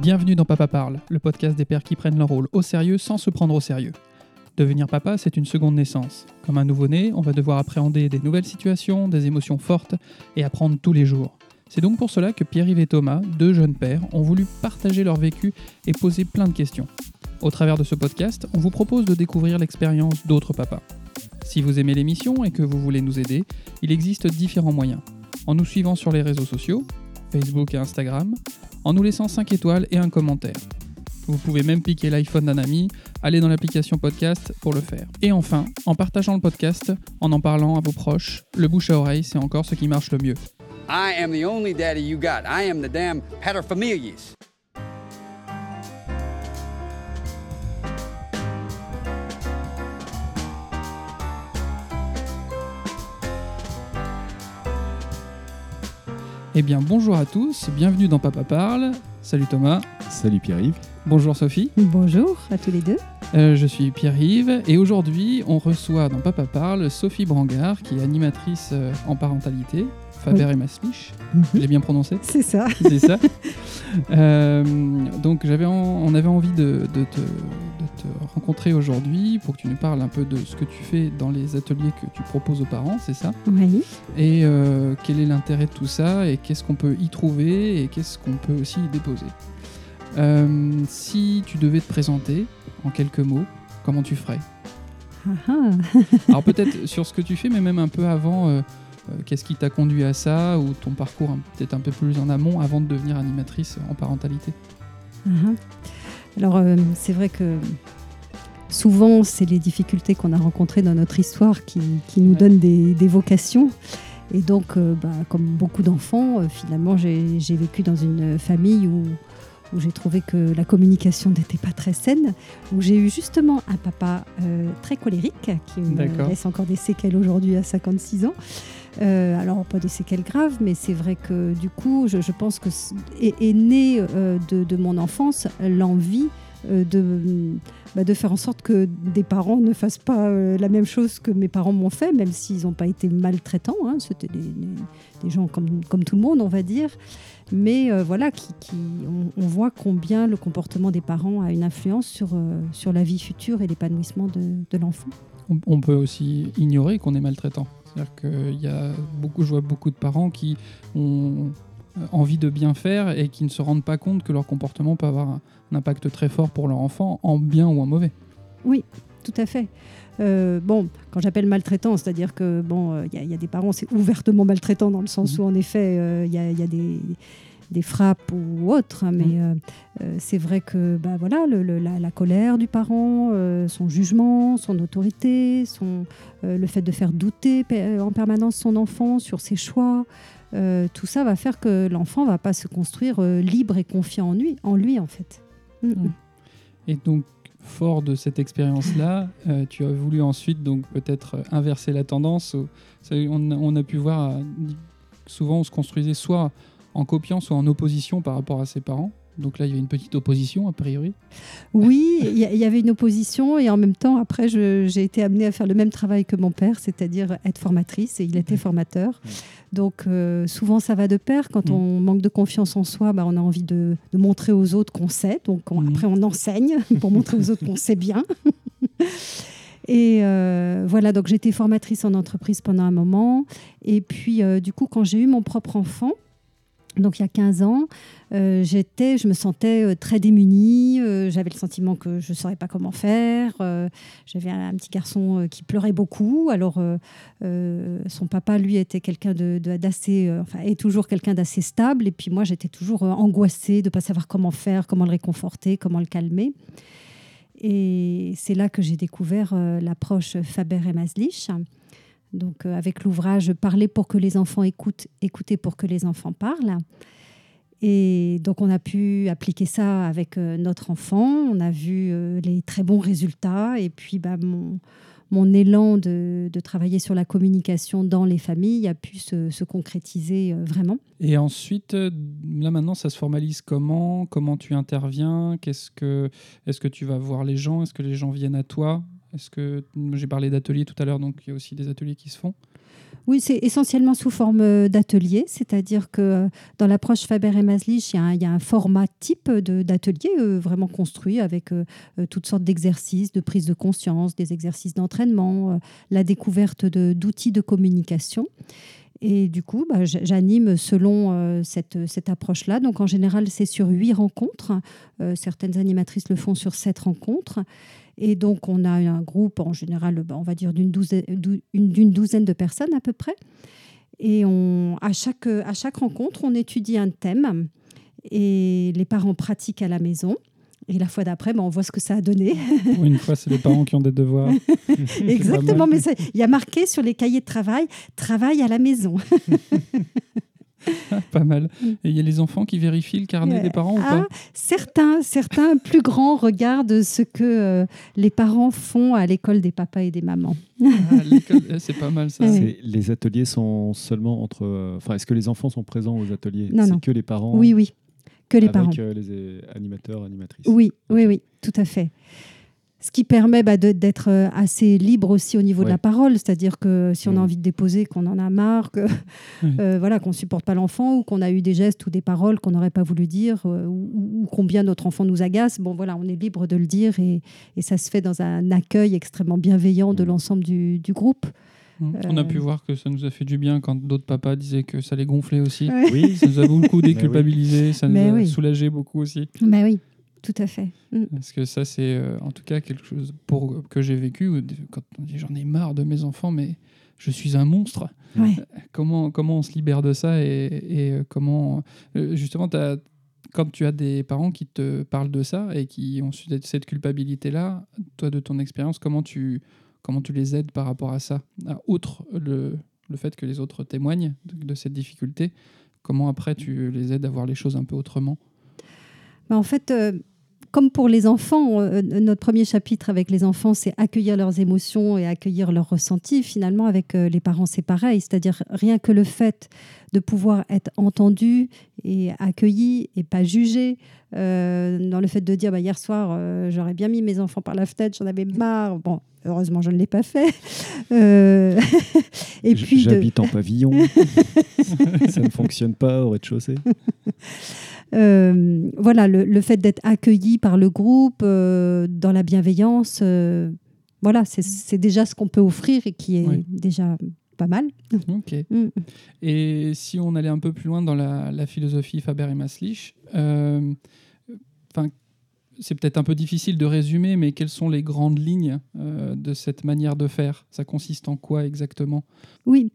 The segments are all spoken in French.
Bienvenue dans Papa Parle, le podcast des pères qui prennent leur rôle au sérieux sans se prendre au sérieux. Devenir papa, c'est une seconde naissance. Comme un nouveau-né, on va devoir appréhender des nouvelles situations, des émotions fortes et apprendre tous les jours. C'est donc pour cela que Pierre-Yves et Thomas, deux jeunes pères, ont voulu partager leur vécu et poser plein de questions. Au travers de ce podcast, on vous propose de découvrir l'expérience d'autres papas. Si vous aimez l'émission et que vous voulez nous aider, il existe différents moyens. En nous suivant sur les réseaux sociaux, Facebook et Instagram, en nous laissant 5 étoiles et un commentaire. Vous pouvez même piquer l'iPhone d'un ami, aller dans l'application podcast pour le faire. Et enfin, en partageant le podcast, en en parlant à vos proches, le bouche à oreille, c'est encore ce qui marche le mieux. I am the only daddy you got. I am the damn paterfamilias. Eh bien, bonjour à tous, bienvenue dans Papa Parle. Salut Thomas. Salut Pierre-Yves. Bonjour Sophie. Bonjour à tous les deux. Euh, je suis Pierre-Yves et aujourd'hui, on reçoit dans Papa Parle Sophie Brangard, qui est animatrice euh, en parentalité, Faber et Maslich. Je l'ai bien prononcé C'est ça. C'est ça. Euh, donc j'avais en- on avait envie de, de te, te rencontrer aujourd'hui pour que tu nous parles un peu de ce que tu fais dans les ateliers que tu proposes aux parents, c'est ça? Oui. Et euh, quel est l'intérêt de tout ça et qu'est-ce qu'on peut y trouver et qu'est-ce qu'on peut aussi y déposer? Euh, si tu devais te présenter en quelques mots, comment tu ferais? Ah, ah. Alors peut-être sur ce que tu fais, mais même un peu avant, euh, qu'est-ce qui t'a conduit à ça ou ton parcours hein, peut-être un peu plus en amont avant de devenir animatrice en parentalité? Ah, ah. Alors, euh, c'est vrai que souvent, c'est les difficultés qu'on a rencontrées dans notre histoire qui, qui nous donnent des, des vocations. Et donc, euh, bah, comme beaucoup d'enfants, euh, finalement, j'ai j'ai vécu dans une famille où, où j'ai trouvé que la communication n'était pas très saine, où j'ai eu justement un papa euh, très colérique qui me laisse encore des séquelles aujourd'hui à 56 ans. Euh, alors, pas des séquelles graves, mais c'est vrai que du coup, je, je pense que est, est né euh, de, de mon enfance l'envie de, bah, de faire en sorte que des parents ne fassent pas euh, la même chose que mes parents m'ont fait, même s'ils n'ont pas été maltraitants. hein. C'était des, des- gens comme, comme tout le monde, on va dire. Mais euh, voilà, qui, qui- on, voit combien le comportement des parents a une influence sur, euh, sur la vie future et l'épanouissement de, de l'enfant. on, peut aussi ignorer qu'on est maltraitant. C'est-à-dire qu'il y a beaucoup, je vois beaucoup de parents qui ont euh, envie de bien faire et qui ne se rendent pas compte que leur comportement peut avoir un, un impact très fort pour leur enfant, en bien ou en mauvais. Tout à fait. Euh, bon, quand j'appelle maltraitant, c'est-à-dire que bon, euh, il y, a- il y a des parents, c'est ouvertement maltraitant dans le sens Mhm. où en effet, euh, il y, a, il y a des, des frappes ou autres, hein, mais euh, euh, c'est vrai que bah voilà, le- le- la, la colère du parent, euh, son jugement, son autorité, son, euh, le fait de faire douter en permanence son enfant sur ses choix. Euh, tout ça va faire que l'enfant va pas se construire euh, libre et confiant en lui, en lui en fait. Et donc, fort de cette expérience-là, euh, tu as voulu ensuite donc peut-être inverser la tendance. on, a- on a pu voir, souvent on se construisait soit en copiant, soit en opposition par rapport à ses parents. Donc là, il y avait une petite opposition, a priori. Oui, il y, avait une opposition et en même temps, après, j'ai été amenée à faire le même travail que mon père, c'est-à-dire être formatrice et il était formateur. Donc euh, souvent, ça va de pair. Quand on manque de confiance en soi, bah, on a envie de, de montrer aux autres qu'on sait. Donc on- après, on enseigne pour montrer aux autres qu'on sait bien. Et euh, voilà, donc j'étais formatrice en entreprise pendant un moment. Et puis, euh, du coup, quand j'ai eu mon propre enfant, donc il y a 15 ans, euh, j'étais, je me sentais euh, très démunie. euh, J'avais le sentiment que je ne saurais pas comment faire. J'avais un, petit garçon qui pleurait beaucoup. Alors, son papa, lui, était quelqu'un d'assez, enfin, est toujours quelqu'un d'assez stable. Et puis moi, j'étais toujours angoissée de ne pas savoir comment faire, comment le réconforter, comment le calmer. Et c'est là que j'ai découvert l'approche Faber et Maslich. Donc, euh, avec l'ouvrage Parler pour que les enfants écoutent, écouter pour que les enfants parlent. Et donc, on a pu appliquer ça avec euh, notre enfant. On a vu euh, les très bons résultats. Et puis, bah, mon, mon élan de, de travailler sur la communication dans les familles a pu se, se concrétiser vraiment. Et ensuite, là maintenant, ça se formalise comment? Comment tu interviens? Qu'est-ce que Est-ce que tu vas voir les gens? Est-ce que les gens viennent à toi? Est-ce que j'ai parlé d'ateliers tout à l'heure, donc il y a aussi des ateliers qui se font? Oui, c'est essentiellement sous forme euh, d'atelier, c'est-à-dire que euh, dans l'approche Faber et Maslich, il y, a un- format type d'atelier euh, vraiment construit avec toutes sortes d'exercices, de prise de conscience, des exercices d'entraînement, la découverte d'outils de communication. Et du coup, bah, j'anime selon cette, cette approche-là. Donc en général, c'est sur huit rencontres. Certaines animatrices le font sur sept rencontres. Et donc, on a un groupe, en général, bah, on va dire d'une douzaine, dou- une- d'une douzaine de personnes à peu près. Et on, à, chaque, à chaque rencontre, on étudie un thème et les parents pratiquent à la maison. Et la fois d'après, bah, on voit ce que ça a donné. Une fois, c'est les parents qui ont des devoirs. Exactement, mais il y a marqué sur les cahiers de travail, travail à la maison. pas mal. Et il y a les enfants qui vérifient le carnet des parents ou Ah, pas? certains, certains plus grands regardent ce que euh, les parents font à l'école des papas et des mamans. Ah, l'école, eh, C'est pas mal ça. Les ateliers sont seulement entre. euh, Enfin, est-ce que les enfants sont présents aux ateliers? Non, C'est non. que les parents. Oui, oui, que les avec parents. euh, les animateurs, animatrices. Oui, oui, oui, tout à fait. Ce qui permet bah, d'être euh, assez libre aussi au niveau de Ouais. la parole, c'est-à-dire que si on a envie de déposer, qu'on en a marre, que, Oui. euh, voilà, qu'on supporte pas l'enfant ou qu'on a eu des gestes ou des paroles qu'on n'aurait pas voulu dire euh, ou, combien notre enfant nous agace, bon voilà, on est libre de le dire et, et ça se fait dans un accueil extrêmement bienveillant de l'ensemble du, du groupe. On a Euh, pu voir que ça nous a fait du bien quand d'autres papas disaient que ça les gonflait aussi. Ouais. Oui, Ça nous a beaucoup oui. déculpabilisé, ça nous Mais a oui. soulagé beaucoup aussi. Bah oui, tout à fait. Mm. Parce que ça, c'est euh, en tout cas quelque chose pour, que j'ai vécu. où Quand on dit j'en ai marre de mes enfants, mais je suis un monstre. Ouais. Comment, comment on se libère de ça et, et, euh, comment. euh, justement, quand tu as des parents qui te parlent de ça et qui ont cette- culpabilité-là, toi, de ton expérience, comment tu, comment tu les aides par rapport à ça? À- Outre le, le fait que les autres témoignent de, de cette difficulté, comment après tu les aides à voir les choses un peu autrement? Bah, en fait, euh, comme pour les enfants, euh, notre premier chapitre avec les enfants, c'est accueillir leurs émotions et accueillir leurs ressentis. Finalement, avec euh, les parents, c'est pareil. C'est-à-dire rien que le fait de pouvoir être entendu et accueilli et pas jugé, euh, dans le fait de dire bah, hier soir, euh, j'aurais bien mis mes enfants par la fenêtre, j'en avais marre. Bon, heureusement, je ne l'ai pas fait. Euh, et puis de- J'habite en pavillon. ça ne fonctionne pas au rez-de-chaussée. Euh, voilà, le, le fait d'être accueilli par le groupe euh, dans la bienveillance, euh, voilà, c'est- c'est déjà ce qu'on peut offrir et qui est Oui. déjà pas mal. Ok. Mm. Et si on allait un peu plus loin dans la, la philosophie Faber et Maslich, c'est peut-être un peu difficile de résumer, mais quelles sont les grandes lignes euh, de cette manière de faire? Ça consiste en quoi exactement? Oui.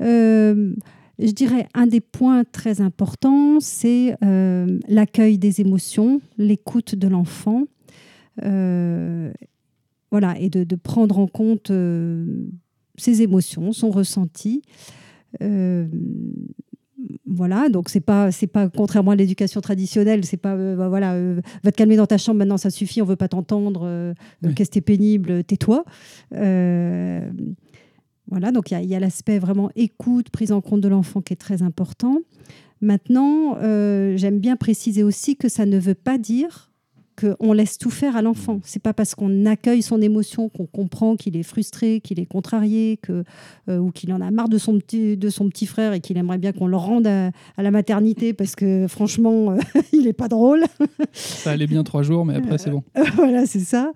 Euh, je dirais un des points très importants, c'est euh, l'accueil des émotions, l'écoute de l'enfant. Euh, voilà, et de, de prendre en compte euh, ses émotions, son ressenti. Voilà, donc c'est pas c'est pas contrairement à l'éducation traditionnelle, c'est pas bah, voilà, va te calmer dans ta chambre maintenant ça suffit, on veut pas t'entendre, Oui. qu'est-ce que t'es pénible, tais-toi. Voilà, donc il y a- il y a, l'aspect vraiment écoute, prise en compte de l'enfant qui est très important. Maintenant, euh, j'aime bien préciser aussi que ça ne veut pas dire qu'on laisse tout faire à l'enfant. C'est pas parce qu'on accueille son émotion qu'on comprend qu'il est frustré, qu'il est contrarié, que, euh, ou qu'il en a marre de son petit, de son petit frère et qu'il aimerait bien qu'on le rende à, à la maternité parce que franchement, euh, il est pas drôle. Ça allait bien trois jours, mais après c'est bon. voilà, c'est ça.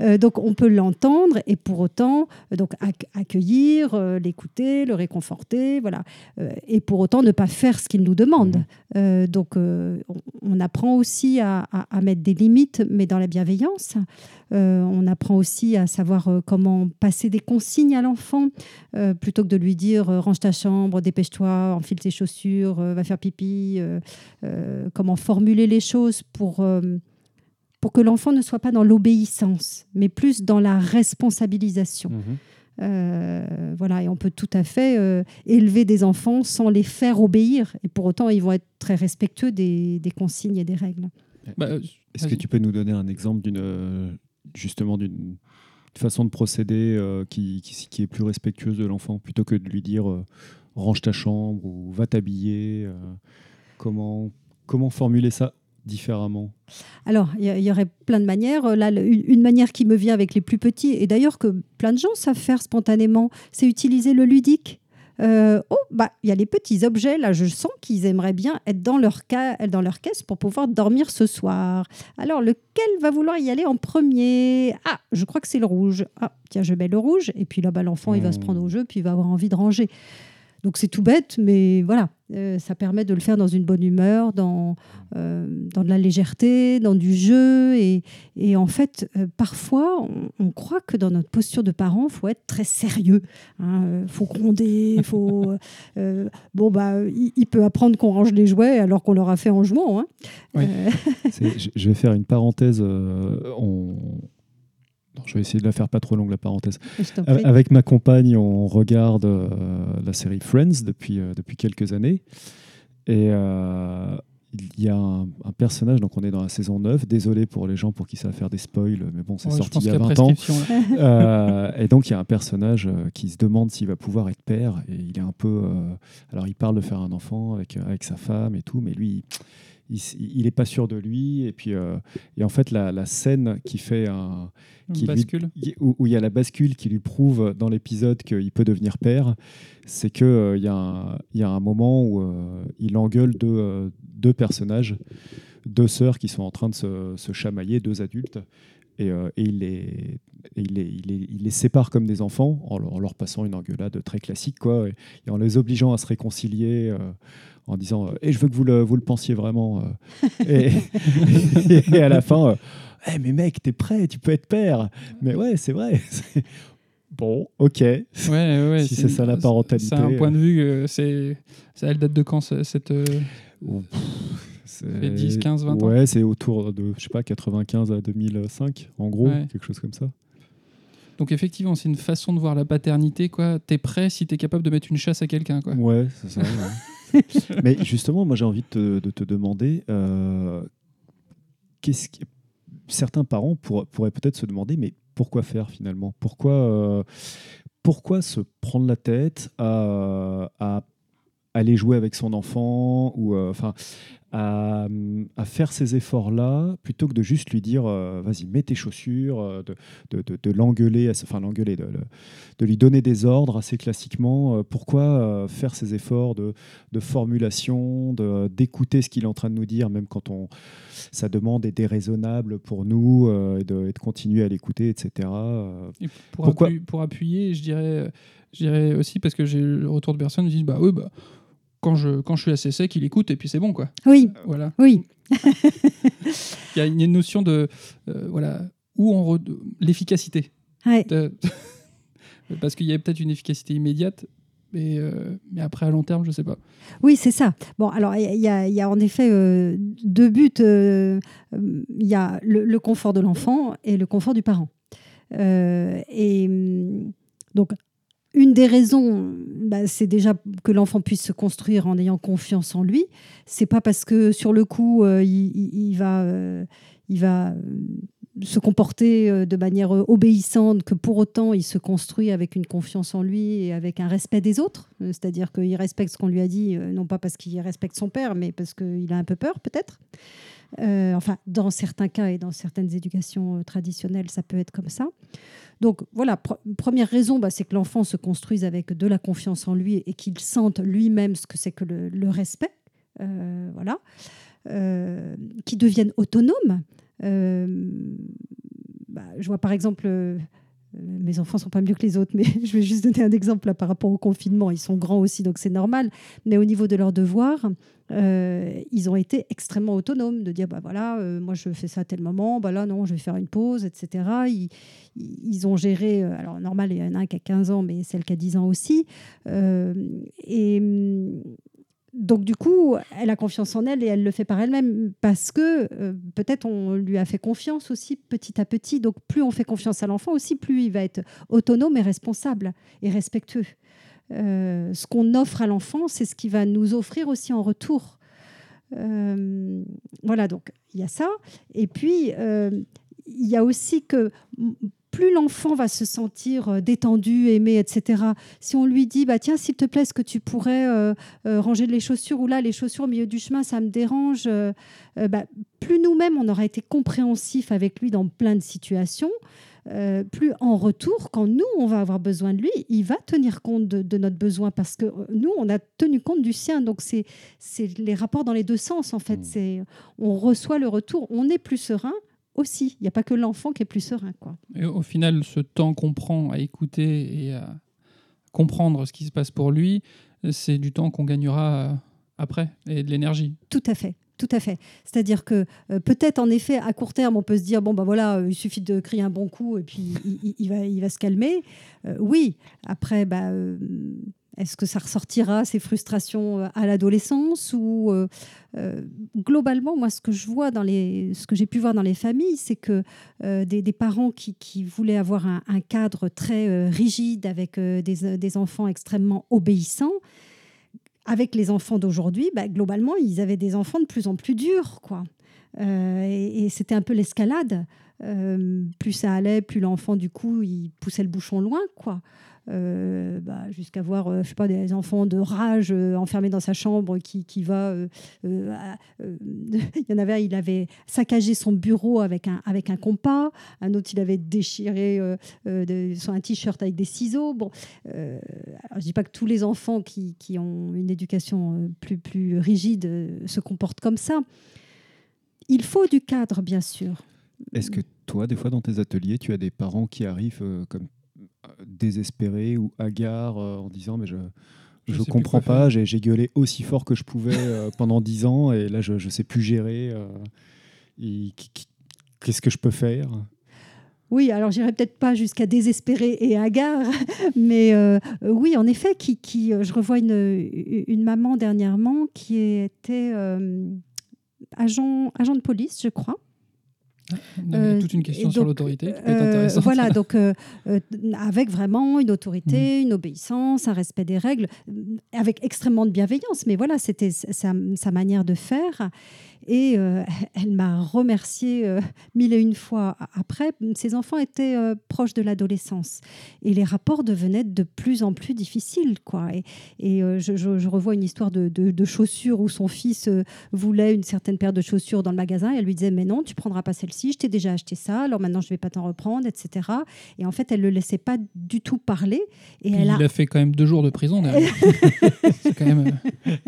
Euh, donc on peut l'entendre et pour autant euh, donc ac- accueillir, euh, l'écouter, le réconforter, voilà. Euh, et pour autant ne pas faire ce qu'il nous demande. Euh, donc euh, on, on apprend aussi à, à- à mettre des limites, mais dans la bienveillance. Euh, on apprend aussi à savoir euh, comment passer des consignes à l'enfant euh, plutôt que de lui dire range ta chambre, dépêche-toi, enfile tes chaussures, va faire pipi. comment formuler les choses pour pour que l'enfant ne soit pas dans l'obéissance, mais plus dans la responsabilisation. Mhm. Euh, voilà, et on peut tout à fait euh, élever des enfants sans les faire obéir, et pour autant ils vont être très respectueux des, des consignes et des règles. Bah, euh, Est-ce que tu peux nous donner un exemple d'une euh, justement d'une façon de procéder euh, qui, qui, qui est plus respectueuse de l'enfant plutôt que de lui dire euh, range ta chambre ou va t'habiller euh, comment comment formuler ça différemment? Alors, il y, aurait plein de manières. Là, une manière qui me vient avec les plus petits, et d'ailleurs que plein de gens savent faire spontanément, c'est utiliser le ludique. Euh, oh, bah, il y a les petits objets, là, je sens qu'ils aimeraient bien être dans leur, ca- dans leur caisse pour pouvoir dormir ce soir. Alors, lequel va vouloir y aller en premier? Ah, je crois que c'est le rouge. Ah, tiens, je mets le rouge. Et puis là, bah, l'enfant, il va se Hmm. prendre au jeu, puis il va avoir envie de ranger. Donc, c'est tout bête, mais voilà, euh, ça permet de le faire dans une bonne humeur, dans, euh, dans de la légèreté, dans du jeu. Et, et en fait, euh, parfois, on, on croit que dans notre posture de parent, il faut être très sérieux. Il faut gronder, faut. bon, bah, il, il peut apprendre qu'on range les jouets alors qu'on leur a fait en jouant. hein. Oui. Je- vais faire une parenthèse. on- non, je vais essayer de la faire pas trop longue, la parenthèse. Avec ma compagne, on regarde euh, la série Friends depuis, euh, depuis quelques années. Et euh, il y a un, un personnage, donc on est dans la saison 9. Désolé pour les gens pour qui ça va faire des spoils, mais bon, c'est Ouais, sorti il y a y a 20 ans. Euh, et donc il y a un personnage qui se demande s'il va pouvoir être père. Et il est un peu. euh, alors il parle de faire un enfant avec, avec sa femme et tout, mais lui, il, il est pas sûr de lui. Et puis, euh, et en fait, la, la scène qui fait un, qui bascule. où, où il y a la bascule qui lui prouve dans l'épisode qu'il peut devenir père, c'est qu'il il y, a un- il y a un moment où euh, il engueule deux, euh, deux personnages, deux sœurs qui sont en train de se, se chamailler, deux adultes, et, euh, et il, les, et il, les, il, les, il les sépare comme des enfants en leur, en leur passant une engueulade très classique, quoi, et, et en les obligeant à se réconcilier. euh, en disant et je veux que vous le, vous le pensiez vraiment euh. et, à la fin euh, eh, mais mec, t'es prêt, tu peux être père. Mais ouais, c'est vrai. Bon, ok. Ouais, ouais, ouais, Si c'est ça, la parentalité, C'est un euh. point de vue. euh, c'est, elle date de quand ce- cette euh, C'est 10, 15, 20 ans. Ouais, c'est autour de, je sais pas, 95 à 2005, en gros, Ouais. quelque chose comme ça. Donc effectivement, c'est une façon de voir la paternité. Quoi, t'es prêt si t'es capable de mettre une chasse à quelqu'un. Quoi. Ouais, c'est ça. ouais. Mais justement, moi, j'ai envie de te, de te demander, euh, qu'est-ce qui... certains parents pour- pourraient peut-être se demander, mais pourquoi faire finalement? Pourquoi, euh, pourquoi se prendre la tête à, à aller jouer avec son enfant ou euh, à, à faire ces efforts-là plutôt que de juste lui dire euh, vas-y mets tes chaussures, euh, de, de, de- de l'engueuler, enfin l'engueuler, de, lui donner des ordres assez classiquement. euh, pourquoi euh, faire ces efforts de, formulation, de- d'écouter ce qu'il est en train de nous dire, même quand on, sa demande est déraisonnable pour nous, et, de, et de continuer à l'écouter, etc. Et pour, Pourquoi- appuyer, pour appuyer, je dirais, je dirais aussi parce que j'ai eu le retour de personnes qui disent bah oui, bah, quand, je, quand je suis assez sec, il écoute et puis c'est bon. quoi. Oui, Voilà. oui. Il y a une notion de. euh, voilà. Où on. re- L'efficacité. Ouais. De- parce qu'il y a peut-être une efficacité immédiate. Mais, euh, mais après, à long terme, je sais pas. Oui, c'est ça. Bon, alors il y, a- il y a en effet euh, deux buts. euh, euh, Il y a le, le confort de l'enfant et le confort du parent. Euh, et hum, donc, une des raisons, bah, c'est déjà que l'enfant puisse se construire en ayant confiance en lui. C'est pas parce que sur le coup, euh, il, va, euh, il va euh, se comporter de manière obéissante que pour autant il se construit avec une confiance en lui et avec un respect des autres. C'est-à-dire qu'il respecte ce qu'on lui a dit, non pas parce qu'il respecte son père, mais parce qu'il a un peu peur peut-être. Enfin, dans certains cas et dans certaines éducations traditionnelles, ça peut être comme ça. Donc voilà, pr- première raison, bah, c'est que l'enfant se construise avec de la confiance en lui et qu'il sente lui-même ce que c'est que le, respect. Euh, voilà. Euh, qui devienne autonome. Euh, bah, je vois par exemple, mes enfants sont pas mieux que les autres, mais je vais juste donner un exemple là, par rapport au confinement. Ils sont grands aussi, donc c'est normal. Mais au niveau de leurs devoirs, euh, ils ont été extrêmement autonomes de dire bah voilà, euh, moi je fais ça à tel moment, bah là non, je vais faire une pause, etc. Ils, ont géré, euh, alors normal, il y en a un qui a 15 ans, mais celle qui a 10 ans aussi. Euh, et hum, donc du coup, elle a confiance en elle et elle le fait par elle-même parce que euh, peut-être on lui a fait confiance aussi petit à petit. Donc plus on fait confiance à l'enfant aussi, plus il va être autonome et responsable et respectueux. Euh, ce qu'on offre à l'enfant, c'est ce qu'il va nous offrir aussi en retour. Euh, voilà, donc il y a ça. Et puis, il y a aussi que plus l'enfant va se sentir euh, détendu, aimé, etc. Si on lui dit, bah tiens, s'il te plaît, est-ce que tu pourrais euh, euh, ranger les chaussures ou là, les chaussures au milieu du chemin, ça me dérange. euh, bah, plus nous-mêmes, on aura été compréhensif avec lui dans plein de situations. euh, plus en retour, quand nous, on va avoir besoin de lui, il va tenir compte de, de notre besoin parce que nous, on a tenu compte du sien. Donc, c'est c'est les rapports dans les deux sens, en fait. Mm. C'est On reçoit le retour, on est plus serein aussi. Il n'y a pas que l'enfant qui est plus serein. Quoi. Et au final, ce temps qu'on prend à écouter et à comprendre ce qui se passe pour lui, c'est du temps qu'on gagnera euh, après et de l'énergie. Tout à fait. Tout à fait. C'est-à-dire que euh, peut-être en effet à court terme on peut se dire bon bah voilà euh, il suffit de crier un bon coup et puis il, il- il va il va se calmer. Euh, oui. Après bah est-ce que ça ressortira ces frustrations euh, à l'adolescence ou euh, euh, globalement moi ce que je vois dans les ce que j'ai pu voir dans les familles c'est que des, parents qui, voulaient avoir un, cadre très rigide avec des, enfants extrêmement obéissants avec les enfants d'aujourd'hui, bah, globalement, ils avaient des enfants de plus en plus durs, quoi. Et et c'était un peu l'escalade. Plus ça allait, plus l'enfant, du coup, il poussait le bouchon loin, quoi. Euh, bah, Jusqu'à voir, euh, je sais pas, des enfants de rage euh, enfermés dans sa chambre qui, qui va. il y en avait un, il avait saccagé son bureau avec un, avec un compas. Un autre, il avait déchiré de- son un t-shirt avec des ciseaux. Bon, alors, je dis pas que tous les enfants qui, qui ont une éducation plus, plus rigide se comportent comme ça. Il faut du cadre, bien sûr. Est-ce que toi, des fois, dans tes ateliers, tu as des parents qui arrivent comme désespérés ou hagards euh, en disant mais je Je comprends pas, j'ai j'ai gueulé aussi fort que je pouvais euh, pendant dix ans et là je ne sais plus gérer. euh, Qu'est-ce que je peux faire? Oui, alors j'irai peut-être pas jusqu'à désespérer et hagard, mais euh, oui, en effet, qui, qui, je revois une, une maman dernièrement qui était euh, agent, agent de police, je crois. A Euh, toute une question sur l'autorité qui peut être Euh, intéressante. voilà, donc euh, avec vraiment une Mmh. autorité, une obéissance, un respect des règles, avec extrêmement de bienveillance. Mais voilà, c'était sa, sa manière de faire. Et euh, elle m'a remercié euh, mille et une fois après. Ses enfants étaient euh, proches de l'adolescence et les rapports devenaient de plus en plus difficiles. Quoi. Et, et, euh, je, je- je revois une histoire de, de- de chaussures où son fils voulait une certaine paire de chaussures dans le magasin et elle lui disait mais non tu prendras pas celle-ci je t'ai déjà acheté ça alors maintenant je vais pas t'en reprendre etc et en fait elle le laissait pas du tout parler et Puis elle a Il a fait quand même deux jours de prison c'est quand même.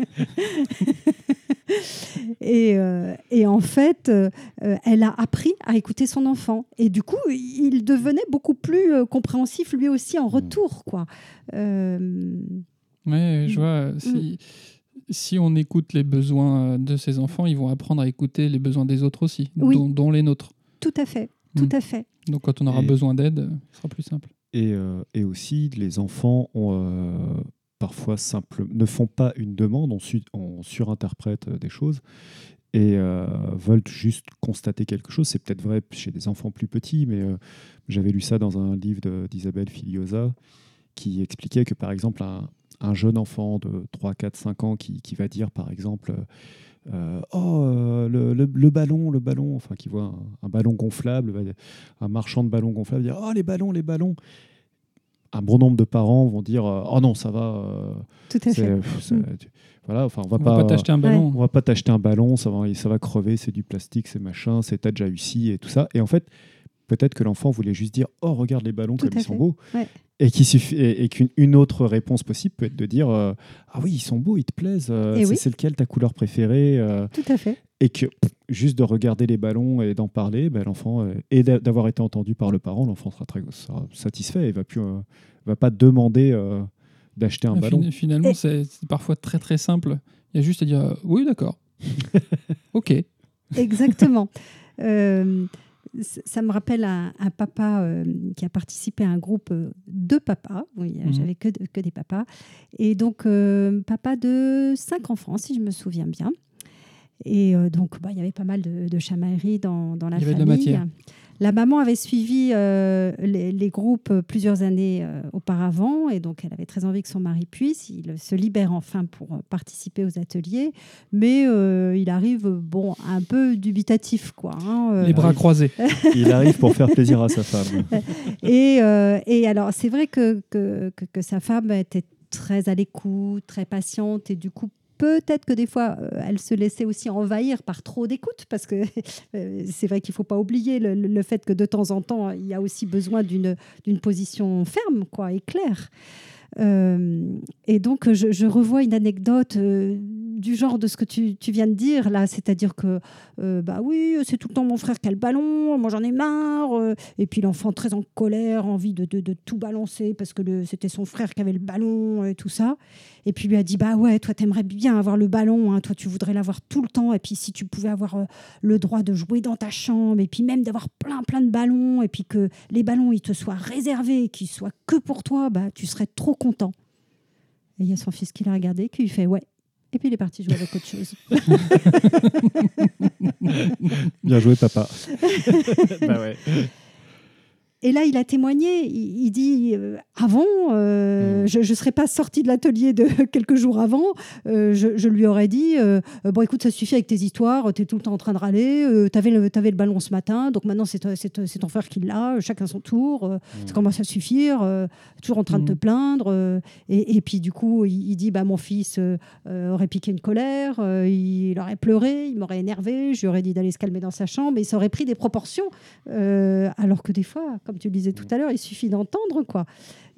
euh, et, euh, et en fait euh, elle a appris à écouter son enfant et du coup il devenait beaucoup plus euh, compréhensif lui aussi en retour quoi Euh, Ouais, je Mm. vois. Si, si on écoute les besoins de ses enfants, ils vont apprendre à écooter les besoins des autres aussi, Oui. dont, dont les nôtres. tout à fait tout Mm. à fait Donc quand on aura Et- besoin d'aide, ce sera plus simple. Et, euh, et aussi, les enfants ont, euh, parfois simple, ne font pas une demande, on, su- on surinterprète euh, des choses et euh, veulent juste constater quelque chose. C'est peut-être vrai chez des enfants plus petits, mais euh, j'avais lu ça dans un livre d'Isabelle Filiosa qui expliquait que, par exemple, un, un jeune enfant de 3, 4, 5 ans qui, va dire, par exemple, Oh, le, le- ballon, le ballon, enfin, qui voit un, ballon gonflable, un marchand de ballons gonflables, dire Oh, les ballons, les ballons. Un bon nombre de parents vont dire euh, Oh non, ça va. euh, tout à fait pff, tu- voilà, enfin, on va On pas. va pas t'acheter un ballon. on va pas t'acheter un ballon, ça va, ça va crever, c'est du plastique, c'est machin, c'est t'as déjà eu ci et tout ça. Et en fait, peut-être que l'enfant voulait juste dire Oh, regarde les ballons Tout comme ils sont beaux. Ouais. Et suffit- et, et qu'une une autre réponse possible peut être de dire euh, Ah oui, ils sont beaux, ils te plaisent, euh, c'est oui. lequel ta couleur préférée euh, tout à fait Et que juste de regarder les ballons et d'en parler, ben, l'enfant, euh, et d'a- d'avoir été entendu par le parent, l'enfant sera, très, sera satisfait et va, plus, euh, va pas demander euh, d'acheter un Ah, ballon. fin- Finalement, c'est parfois très très simple. Il y a juste à dire euh, oui, d'accord. ok. Exactement. Euh, ça me rappelle un, un papa euh, qui a participé à un groupe de papas. Oui, Mhm. j'avais que, de- que des papas. Et donc, euh, papa de cinq enfants, si je me souviens bien. Et euh, donc, bah, il y avait pas mal de, de chamailleries dans, dans la Il y avait de famille. la matière. La maman avait suivi euh, les, les groupes plusieurs années euh, auparavant et donc elle avait très envie que son mari puisse. Il se libère enfin pour participer aux ateliers, mais euh, il arrive bon un peu dubitatif quoi. hein, euh, Les bras croisés. Il arrive pour faire plaisir à sa femme. et, euh, et alors, c'est vrai que, que, que- que sa femme était très à l'écoute, très patiente, et du coup, peut-être que des fois, euh, elle se laissait aussi envahir par trop d'écoute, parce que euh, c'est vrai qu'il ne faut pas oublier le, fait que de temps en temps, il y a aussi besoin d'une position ferme quoi, et claire. Euh, et donc, je, revois une anecdote du genre de ce que tu, viens de dire là, c'est-à-dire que euh, bah oui, c'est tout le temps mon frère qui a le ballon, moi j'en ai marre, euh, et puis l'enfant très en colère, envie de, tout balancer parce que c'était son frère qui avait le ballon et tout ça. Et puis lui a dit bah ouais, toi t'aimerais bien avoir le ballon, hein, toi tu voudrais l'avoir tout le temps, et puis si tu pouvais avoir euh, le droit de jouer dans ta chambre, et puis même d'avoir plein plein de ballons, et puis que les ballons ils te soient réservés, qu'ils soient que pour toi, bah tu serais trop content. Et il y a son fils qui l'a regardé, qui lui fait ouais. Et puis il est parti jouer avec autre chose. Bien joué, papa. bah ouais. Et là, il a témoigné. Il, il dit euh, avant, euh, Mm. je ne serais pas sortie de l'atelier de quelques jours avant. euh, je, je lui aurais dit bon, écoute, ça suffit avec tes histoires. Tu es tout le temps en train de râler. tu avais, le avais le ballon ce matin, donc maintenant c'est ton frère qui l'a. Chacun son tour. euh, Ça commence à suffire. toujours en train de te Mm. plaindre. et, et puis du coup, il, il dit bah mon fils aurait piqué une colère. il aurait pleuré. Il m'aurait énervé. Je lui aurais dit d'aller se calmer dans sa chambre. Et ça aurait pris des proportions. alors que des fois, comme tu le disais tout à l'heure, il suffit d'entendre quoi.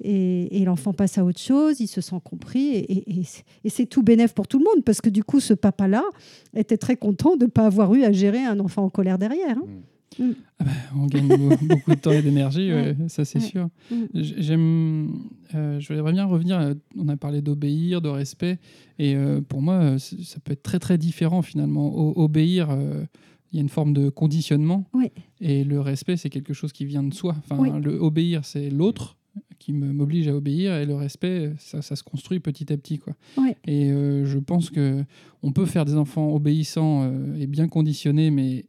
Et, et l'enfant passe à autre chose, il se sent compris, et, et- et c'est- tout bénéf pour tout le monde, parce que du coup, ce papa-là était très content de ne pas avoir eu à gérer un enfant en colère derrière. hein. On gagne beau- beaucoup de temps et d'énergie, Ouais. ouais, ça c'est Ouais. sûr. Mm. J'aime, euh, je voudrais bien revenir. euh, On a parlé d'obéir, de respect, et euh, pour moi, ça peut être très très différent finalement. O- obéir, euh, il y a une forme de conditionnement, Oui. et le respect, c'est quelque chose qui vient de soi. Enfin, Oui. le obéir, c'est l'autre qui me- m'oblige à obéir, et le respect, ça, ça se construit petit à petit, quoi. Et euh, je pense que on peut faire des enfants obéissants euh, et bien conditionnés, mais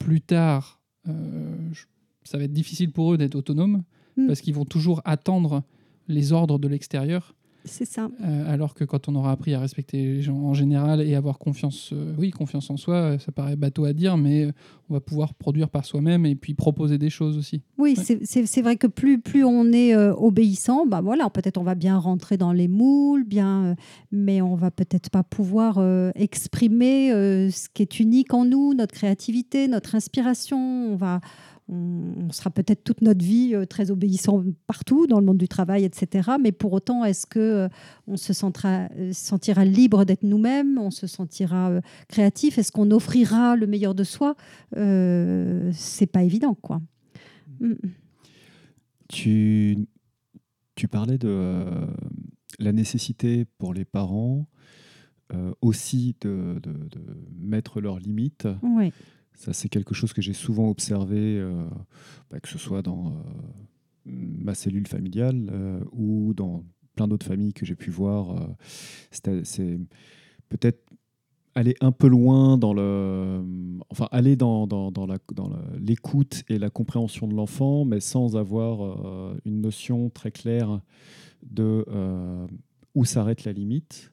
plus tard, euh, je- ça va être difficile pour eux d'être autonomes Mm. parce qu'ils vont toujours attendre les ordres de l'extérieur, C'est ça. euh, alors que quand on aura appris à respecter les gens en général et avoir confiance, euh, oui, confiance en soi, euh, ça paraît bateau à dire, mais on va pouvoir produire par soi-même et puis proposer des choses aussi. Oui, Ouais. c'est- vrai que plus, plus on est euh, obéissant, bah voilà, peut-être on va bien rentrer dans les moules, bien, mais on va peut-être pas pouvoir exprimer ce qui est unique en nous, notre créativité, notre inspiration. On va, on, sera peut-être toute notre vie euh, très obéissant partout dans le monde du travail, etc. Mais pour autant, est-ce que euh, on se sentira, euh, sentira libre d'être nous-mêmes? On se sentira créatif? Est-ce qu'on offrira le meilleur de soi? Euh, C'est pas évident, quoi. Mm. Tu, tu parlais de euh, la nécessité pour les parents euh, aussi de, de- de mettre leurs limites. Ouais. Ça, c'est quelque chose que j'ai souvent observé, euh, bah, que ce soit dans euh, ma cellule familiale euh, ou dans plein d'autres familles que j'ai pu voir. c'est peut-être aller un peu loin dans le, enfin aller dans, l'écoute et la compréhension de l'enfant, mais sans avoir une notion très claire de où s'arrête la limite.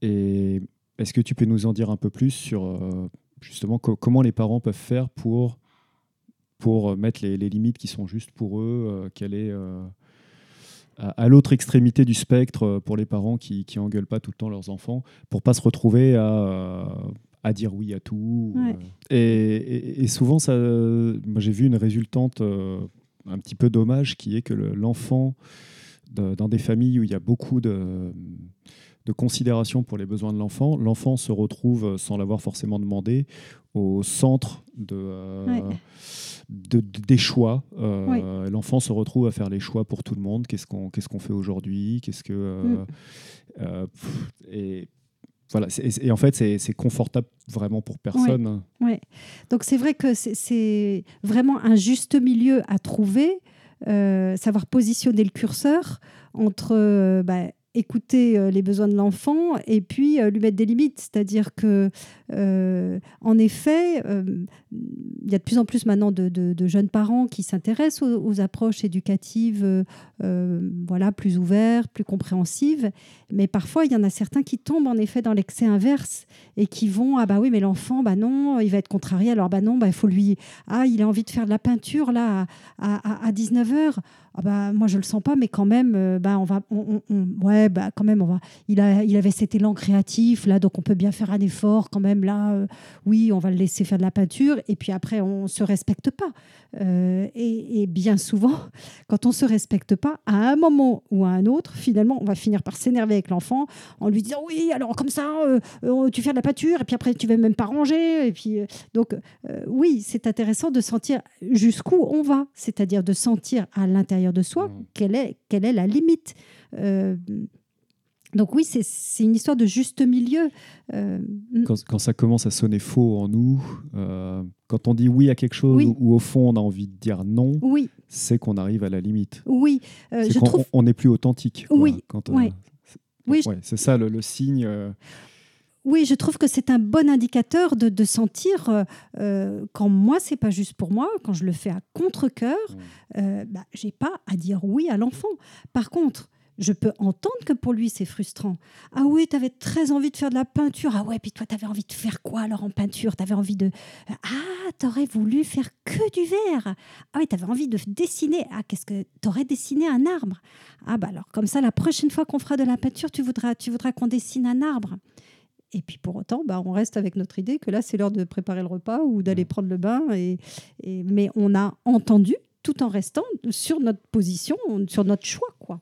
Et est-ce que tu peux nous en dire un peu plus sur justement co- comment les parents peuvent faire pour, pour mettre les, les limites qui sont justes pour eux, euh, quelle est euh, à, à l'autre extrémité du spectre euh, pour les parents qui, qui engueulent pas tout le temps leurs enfants, pour pas se retrouver à, euh, à dire oui à tout. Ouais. euh. Et, et- et souvent, ça, moi j'ai vu une résultante euh, un petit peu dommage qui est que le- l'enfant, dans des familles où il y a beaucoup de, de considération pour les besoins de l'enfant, l'enfant se retrouve, euh, sans l'avoir forcément demandé, au centre de, euh, Ouais. de- de- des choix. Euh, L'enfant se retrouve à faire les choix pour tout le monde. Qu'est-ce qu'on qu'est-ce qu'on fait aujourd'hui? Qu'est-ce que euh, Mm. pff, et voilà. Et en fait, c'est confortable vraiment pour personne. Ouais. Donc c'est vrai que c'est- c'est vraiment un juste milieu à trouver, savoir positionner le curseur entre bah, écouter euh, les besoins de l'enfant et puis euh, lui mettre des limites. C'est-à-dire que, euh, en effet, euh, il y a de plus en plus maintenant de, jeunes parents qui s'intéressent aux, approches éducatives, euh, voilà, plus ouvertes, plus compréhensives. Mais parfois, il y en a certains qui tombent en effet dans l'excès inverse et qui vont ah bah oui mais l'enfant bah non il va être contrarié alors bah non bah il faut lui ah il a envie de faire de la peinture là à, à, 19h ah bah moi je le sens pas mais quand même bah on va ouais, bah quand même, on va. Il a, il avait cet élan créatif là, donc on peut bien faire un effort quand même là. euh, oui, on va le laisser faire de la peinture, et puis après on se respecte pas. Euh, et, et bien souvent, quand on se respecte pas, à un moment ou à un autre, finalement, on va finir par s'énerver avec l'enfant en lui disant oui, alors comme ça, euh, tu fais de la peinture, et puis après tu vas même pas ranger, et puis donc oui, c'est intéressant de sentir jusqu'où on va, c'est-à-dire de sentir à l'intérieur de soi Mm. quelle est, quelle est la limite. Donc oui, c'est- une histoire de juste milieu. Euh, Quand, quand ça commence à sonner faux en nous, euh, quand on dit oui à quelque chose Oui. ou, ou au fond on a envie de dire non, oui, c'est qu'on arrive à la limite. oui, euh, je qu'on trouve. on n'est plus authentique. quoi, Oui, quand, ouais. c'est- Oui, je- c'est ça le, le signe. Oui, je trouve que c'est un bon indicateur de, de sentir euh, quand moi, c'est pas juste pour moi, quand je le fais à contre-cœur, euh, bah, j'ai pas à dire oui à l'enfant. Par contre, je peux entendre que pour lui, c'est frustrant. Ah oui, tu avais très envie de faire de la peinture. Ah ouais, puis toi, tu avais envie de faire quoi alors en peinture? Tu avais envie de... Ah, tu aurais voulu faire que du verre. Ah oui, tu avais envie de dessiner. Ah, qu'est-ce que... Tu aurais dessiné un arbre? Ah bah alors, comme ça, la prochaine fois qu'on fera de la peinture, tu voudras, tu voudras qu'on dessine un arbre. Et puis pour autant, bah, on reste avec notre idée que là, c'est l'heure de préparer le repas ou d'aller prendre le bain. Et, et- mais on a entendu tout en restant sur notre position, sur notre choix. quoi.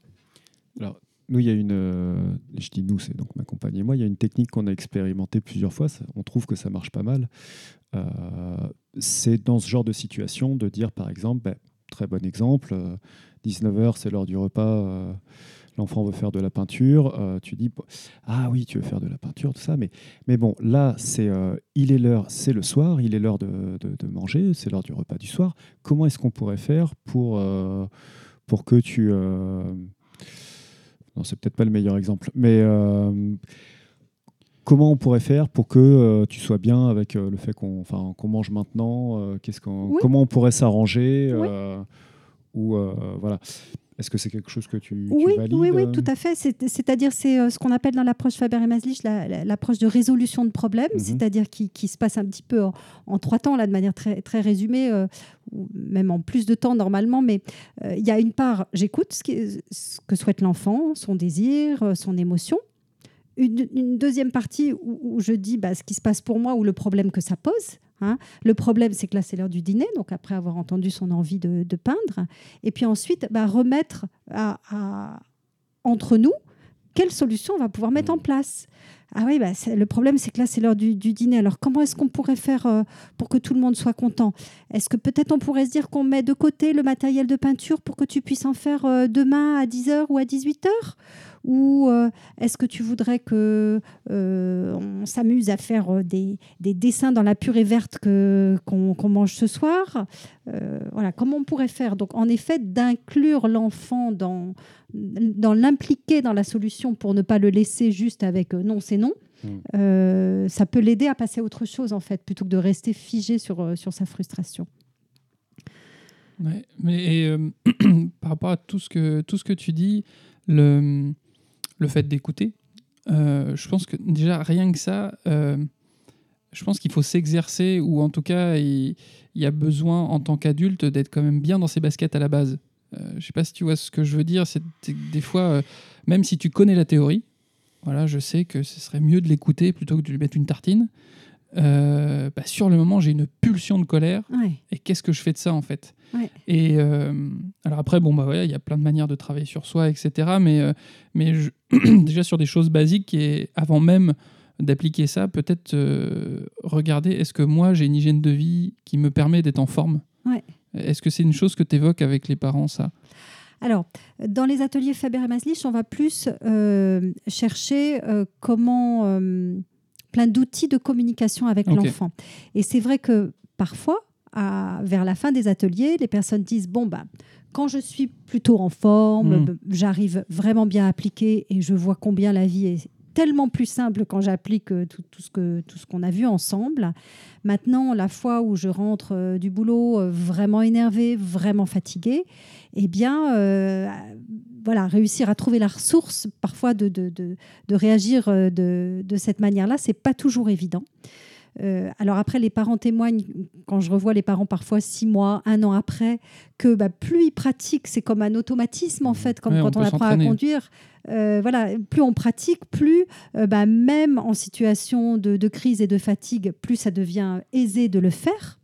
Alors, nous, il y a une. euh, je dis nous, c'est donc ma compagne et moi. Il y a une technique qu'on a expérimentée plusieurs fois. on trouve que ça marche pas mal. Euh, c'est dans ce genre de situation de dire, par exemple, ben, très bon exemple, 19h, c'est l'heure du repas. euh, L'enfant veut faire de la peinture. euh, tu dis, ah oui, tu veux faire de la peinture, tout ça. Mais, mais bon, là, c'est, euh, il est l'heure, c'est le soir, il est l'heure de, de- de manger, c'est l'heure du repas du soir. Comment est-ce qu'on pourrait faire pour, euh, pour que tu. Non, c'est peut-être pas le meilleur exemple, mais euh, comment on pourrait faire pour que euh, tu sois bien avec euh, le fait qu'on enfin, qu'on mange maintenant qu'est-ce qu'on, Oui. Comment on pourrait s'arranger Oui. Ou voilà. Est-ce que c'est quelque chose que tu, tu Oui, valides oui, oui, euh tout à fait. C'est- C'est-à-dire, c'est euh, ce qu'on appelle dans l'approche Faber et Maslich la- la- l'approche de résolution de problèmes, Mhm. c'est-à-dire qui, qui se passe un petit peu en, en trois temps, là, de manière très, très résumée, euh, ou même en plus de temps normalement. Mais euh, il y a une part, j'écoute ce, que souhaite l'enfant, son désir, son émotion. Une, deuxième partie où, je dis bah, ce qui se passe pour moi ou le problème que ça pose. hein. Le problème, c'est que là, c'est l'heure du dîner, donc après avoir entendu son envie de, peindre. Et puis ensuite, bah, remettre à- entre nous quelle solution on va pouvoir mettre en place. Ah oui, bah, le problème, c'est que là, c'est l'heure du, du dîner. Alors, comment est-ce qu'on pourrait faire euh, pour que tout le monde soit content? Est-ce que peut-être on pourrait se dire qu'on met de côté le matériel de peinture pour que tu puisses en faire euh, demain à 10h ou à 18h Ou euh, est-ce que tu voudrais que euh, on s'amuse à faire euh, des, des dessins dans la purée verte que, qu'on, qu'on mange ce soir? Euh, Voilà, comment on pourrait faire? Donc, en effet, d'inclure l'enfant dans, dans l'impliquer dans la solution pour ne pas le laisser juste avec euh, non, c'est non. Mm. euh, ça peut l'aider à passer à autre chose en fait, plutôt que de rester figé sur, sur sa frustration. Ouais, mais et, euh, par rapport à tout ce que, tout ce que tu dis, le, le fait d'écouter, euh, je pense que déjà rien que ça, euh, je pense qu'il faut s'exercer ou en tout cas il, y a besoin en tant qu'adulte d'être quand même bien dans ses baskets à la base. Euh, je sais pas si tu vois ce que je veux dire, c'est des fois, même si tu connais la théorie, voilà, je sais que ce serait mieux de l'écouter plutôt que de lui mettre une tartine. Euh, bah, sur le moment, j'ai une pulsion de colère Ouais, et qu'est-ce que je fais de ça en fait? Ouais. Et euh, alors après, bon bah voilà, il y a plein de manières de travailler sur soi, etc. Mais euh, mais je- déjà sur des choses basiques et avant même d'appliquer ça, peut-être regarder est-ce que moi j'ai une hygiène de vie qui me permet d'être en forme? Ouais. Est-ce que c'est une chose que tu évoques avec les parents ça? Alors, dans les ateliers Faber et Maslich, on va plus chercher comment plein d'outils de communication avec l'enfant. Et c'est vrai que parfois, à- vers la fin des ateliers, les personnes disent bon bah quand je suis plutôt en forme, Mm. b- j'arrive vraiment bien à appliquer et je vois combien la vie est tellement plus simple quand j'applique euh, tout, tout ce que tout ce qu'on a vu ensemble. Maintenant, la fois où je rentre euh, du boulot euh, vraiment énervée, vraiment fatiguée, eh bien, euh, voilà, réussir à trouver la ressource parfois de, de, de, de réagir euh, de, de cette manière-là, c'est pas toujours évident. Euh, alors après, les parents témoignent, quand je revois les parents parfois six mois, un an après, que bah, plus ils pratiquent, c'est comme un automatisme en fait, comme Ouais, quand on, apprend à conduire. Euh, voilà, plus on pratique, plus euh, bah, même en situation de, de crise et de fatigue, plus ça devient aisé de le faire.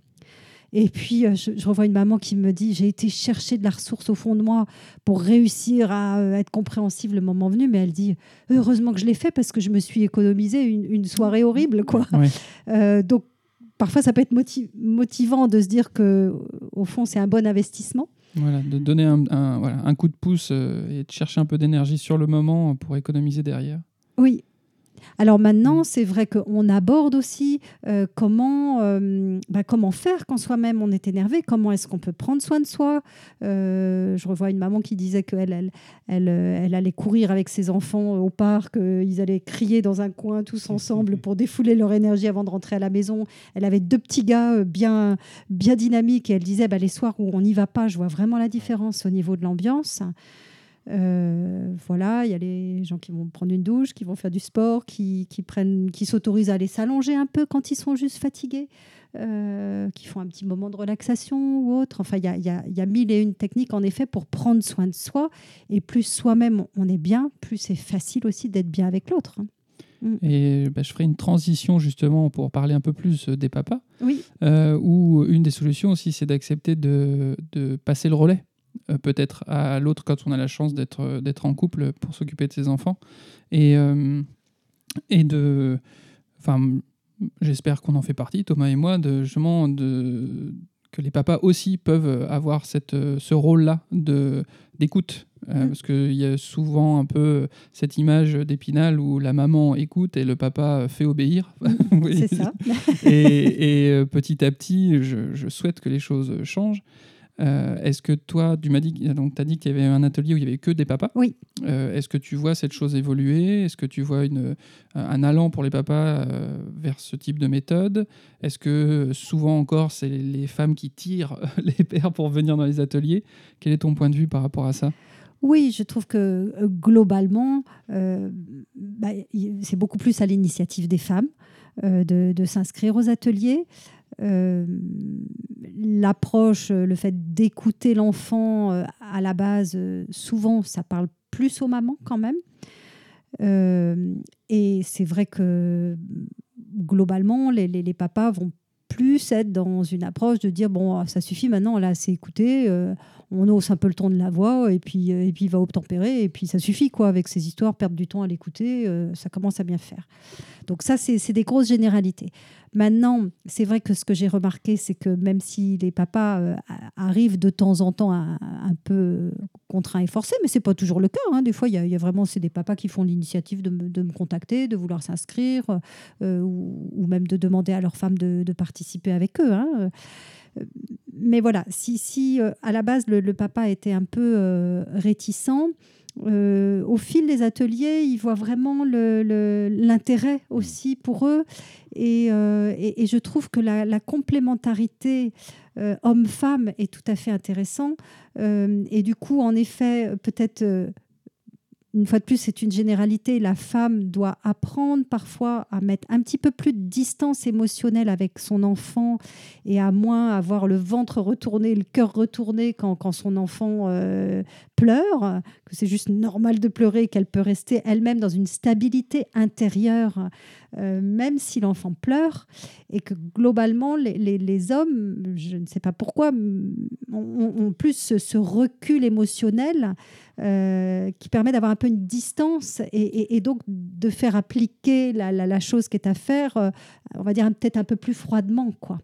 Et puis, euh, je, je revois une maman qui me dit J'ai été chercher de la ressource au fond de moi pour réussir à euh, être compréhensive le moment venu. Mais elle dit Heureusement que je l'ai fait parce que je me suis économisé une, une soirée horrible. Quoi. Ouais. Euh, donc, parfois, ça peut être moti- motivant de se dire que, au fond, c'est un bon investissement. Voilà, de donner un, un- voilà, un coup de pouce euh, et de chercher un peu d'énergie sur le moment pour économiser derrière. Oui. Alors maintenant, c'est vrai qu'on aborde aussi euh, comment, euh, bah, comment faire quand soi-même on est énervé, comment est-ce qu'on peut prendre soin de soi. Euh, je revois une maman qui disait qu'elle elle, elle, elle allait courir avec ses enfants au parc, ils allaient crier dans un coin tous ensemble pour défouler leur énergie avant de rentrer à la maison. Elle avait deux petits gars bien, bien dynamiques et elle disait bah, les soirs où on n'y va pas, je vois vraiment la différence au niveau de l'ambiance. Euh, voilà, il y a les gens qui vont prendre une douche, qui vont faire du sport, qui, qui prennent, qui s'autorisent à aller s'allonger un peu quand ils sont juste fatigués, euh, qui font un petit moment de relaxation ou autre. Enfin, il y a, il y a- il y a mille et une techniques en effet pour prendre soin de soi. Et plus soi-même on est bien, plus c'est facile aussi d'être bien avec l'autre. hein. Et bah, je ferai une transition justement pour parler un peu plus euh, des papas, Oui, euh, où une des solutions aussi, c'est d'accepter de, de passer le relais, peut-être à l'autre quand on a la chance d'être euh, d'être en couple pour s'occuper de ses enfants. Et, euh, et de. Enfin, j'espère qu'on en fait partie, Thomas et moi, de, justement, de, que les papas aussi peuvent avoir cette, euh, ce rôle-là de- d'écoute. Euh, Mm. Parce qu'il y a souvent un peu cette image d'épinal où la maman écoute et le papa fait obéir. Oui. c'est ça. et, et, euh, petit à petit, je, je souhaite que les choses changent. Euh, Est-ce que toi, tu m'as dit, donc as dit qu'il y avait un atelier où il y avait que des papas. Oui. Euh, Est-ce que tu vois cette chose évoluer? Est-ce que tu vois une, un allant pour les papas euh, vers ce type de méthode? Est-ce que souvent encore, c'est les femmes qui tirent les pères pour venir dans les ateliers? Quel est ton point de vue par rapport à ça? Oui, je trouve que globalement, bah, c'est beaucoup plus à l'initiative des femmes de, de s'inscrire aux ateliers. Euh, L'approche, euh, le fait d'écouter l'enfant euh, à la base, souvent, ça parle plus aux mamans quand même. Et c'est vrai que globalement, les, les- papas vont plus être dans une approche de dire bon, ça suffit maintenant, là, c'est écouté. on hausse un peu le ton de la voix et puis, et puis il va obtempérer et puis ça suffit quoi avec ces histoires, perdre du temps à l'écouter, ça commence à bien faire. Donc ça, c'est des grosses généralités. Maintenant, c'est vrai que ce que j'ai remarqué, c'est que même si les papas euh, arrivent de temps en temps un peu contraints et forcés, mais c'est pas toujours le cas. hein. Des fois, il y, a- vraiment c'est des papas qui font l'initiative de, me- contacter, de vouloir s'inscrire, euh, ou, même de demander à leur femme de, participer avec eux. hein. Euh, Mais voilà, si, à la base le, papa était un peu réticent, euh, au fil des ateliers, ils voient vraiment l'intérêt aussi pour eux. Et, euh, et- et je trouve que la, la complémentarité euh, homme-femme est tout à fait intéressant. Euh, et du coup, en effet, peut-être, une fois de plus, c'est une généralité, la femme doit apprendre parfois à mettre un petit peu plus de distance émotionnelle avec son enfant et à moins avoir le ventre retourné, le cœur retourné quand, son enfant euh, pleure, que c'est juste normal de pleurer, qu'elle peut rester elle-même dans une stabilité intérieure, euh, même si l'enfant pleure, et que globalement, les, les- hommes, je ne sais pas pourquoi, ont, plus ce, recul émotionnel euh, qui permet d'avoir un peu une distance et donc de faire appliquer la, la- la chose qui est à faire, euh, on va dire peut-être un peu plus froidement, quoi.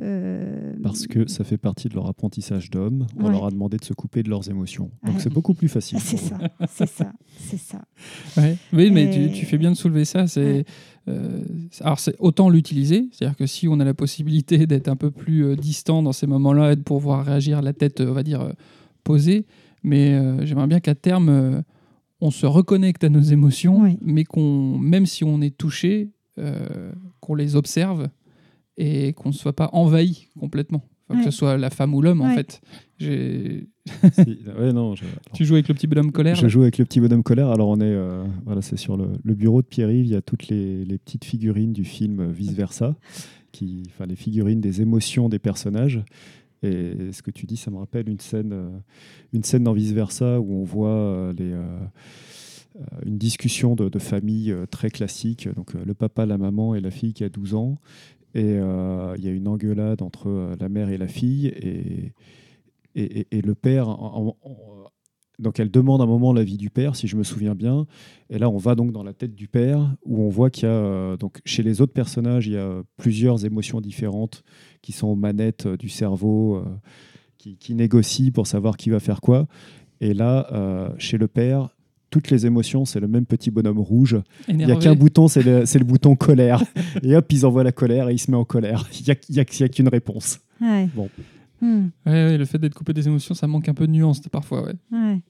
Euh, Parce que ça fait partie de leur apprentissage d'homme. On Ouais. leur a demandé de se couper de leurs émotions. Donc Ouais. c'est beaucoup plus facile. c'est pour eux. ça, c'est ça, c'est ça. Ouais. Oui, mais Et- tu, tu fais bien de soulever ça. C'est Ouais. euh, alors c'est autant l'utiliser, c'est-à-dire que si on a la possibilité d'être un peu plus euh, distant dans ces moments-là et de pouvoir réagir la tête, euh, on va dire euh, posée, mais euh, j'aimerais bien qu'à terme euh, on se reconnecte à nos émotions, mais qu'on, même si on est touché, euh, qu'on les observe et qu'on ne soit pas envahi complètement. Enfin, Que ce soit la femme ou l'homme, en fait. J'ai- Si- ouais, non, je, Tu joues avec le petit bonhomme colère je joue avec le petit bonhomme colère. Alors, on est, euh, voilà, c'est sur le, le bureau de Pierre-Yves. Il y a toutes les, les petites figurines du film euh, Vice Versa, qui, enfin, les figurines des émotions des personnages. Et ce que tu dis, ça me rappelle une scène, euh, une scène dans Vice Versa où on voit euh, les, euh, une discussion de, de famille très classique. Donc, le papa, la maman et la fille qui a 12 ans. Et euh, il y a une engueulade entre euh, la mère et la fille. Et, et, le père, donc elle demande un moment l'avis du père, si je me souviens bien. Et là, on va donc dans la tête du père, où on voit qu'il y a, euh, donc chez les autres personnages, il y a plusieurs émotions différentes qui sont aux manettes du cerveau, qui, qui négocient pour savoir qui va faire quoi. Et là, chez le père, toutes les émotions, c'est le même petit bonhomme rouge. Il n'y a qu'un bouton, c'est le, bouton colère. et hop, ils envoient la colère et il se met en colère. Il n'y a, il y a- il y a qu'une réponse. Ouais. Bon. Hmm. Ouais, ouais, le fait d'être coupé des émotions, ça manque un peu de nuance parfois. Ouais.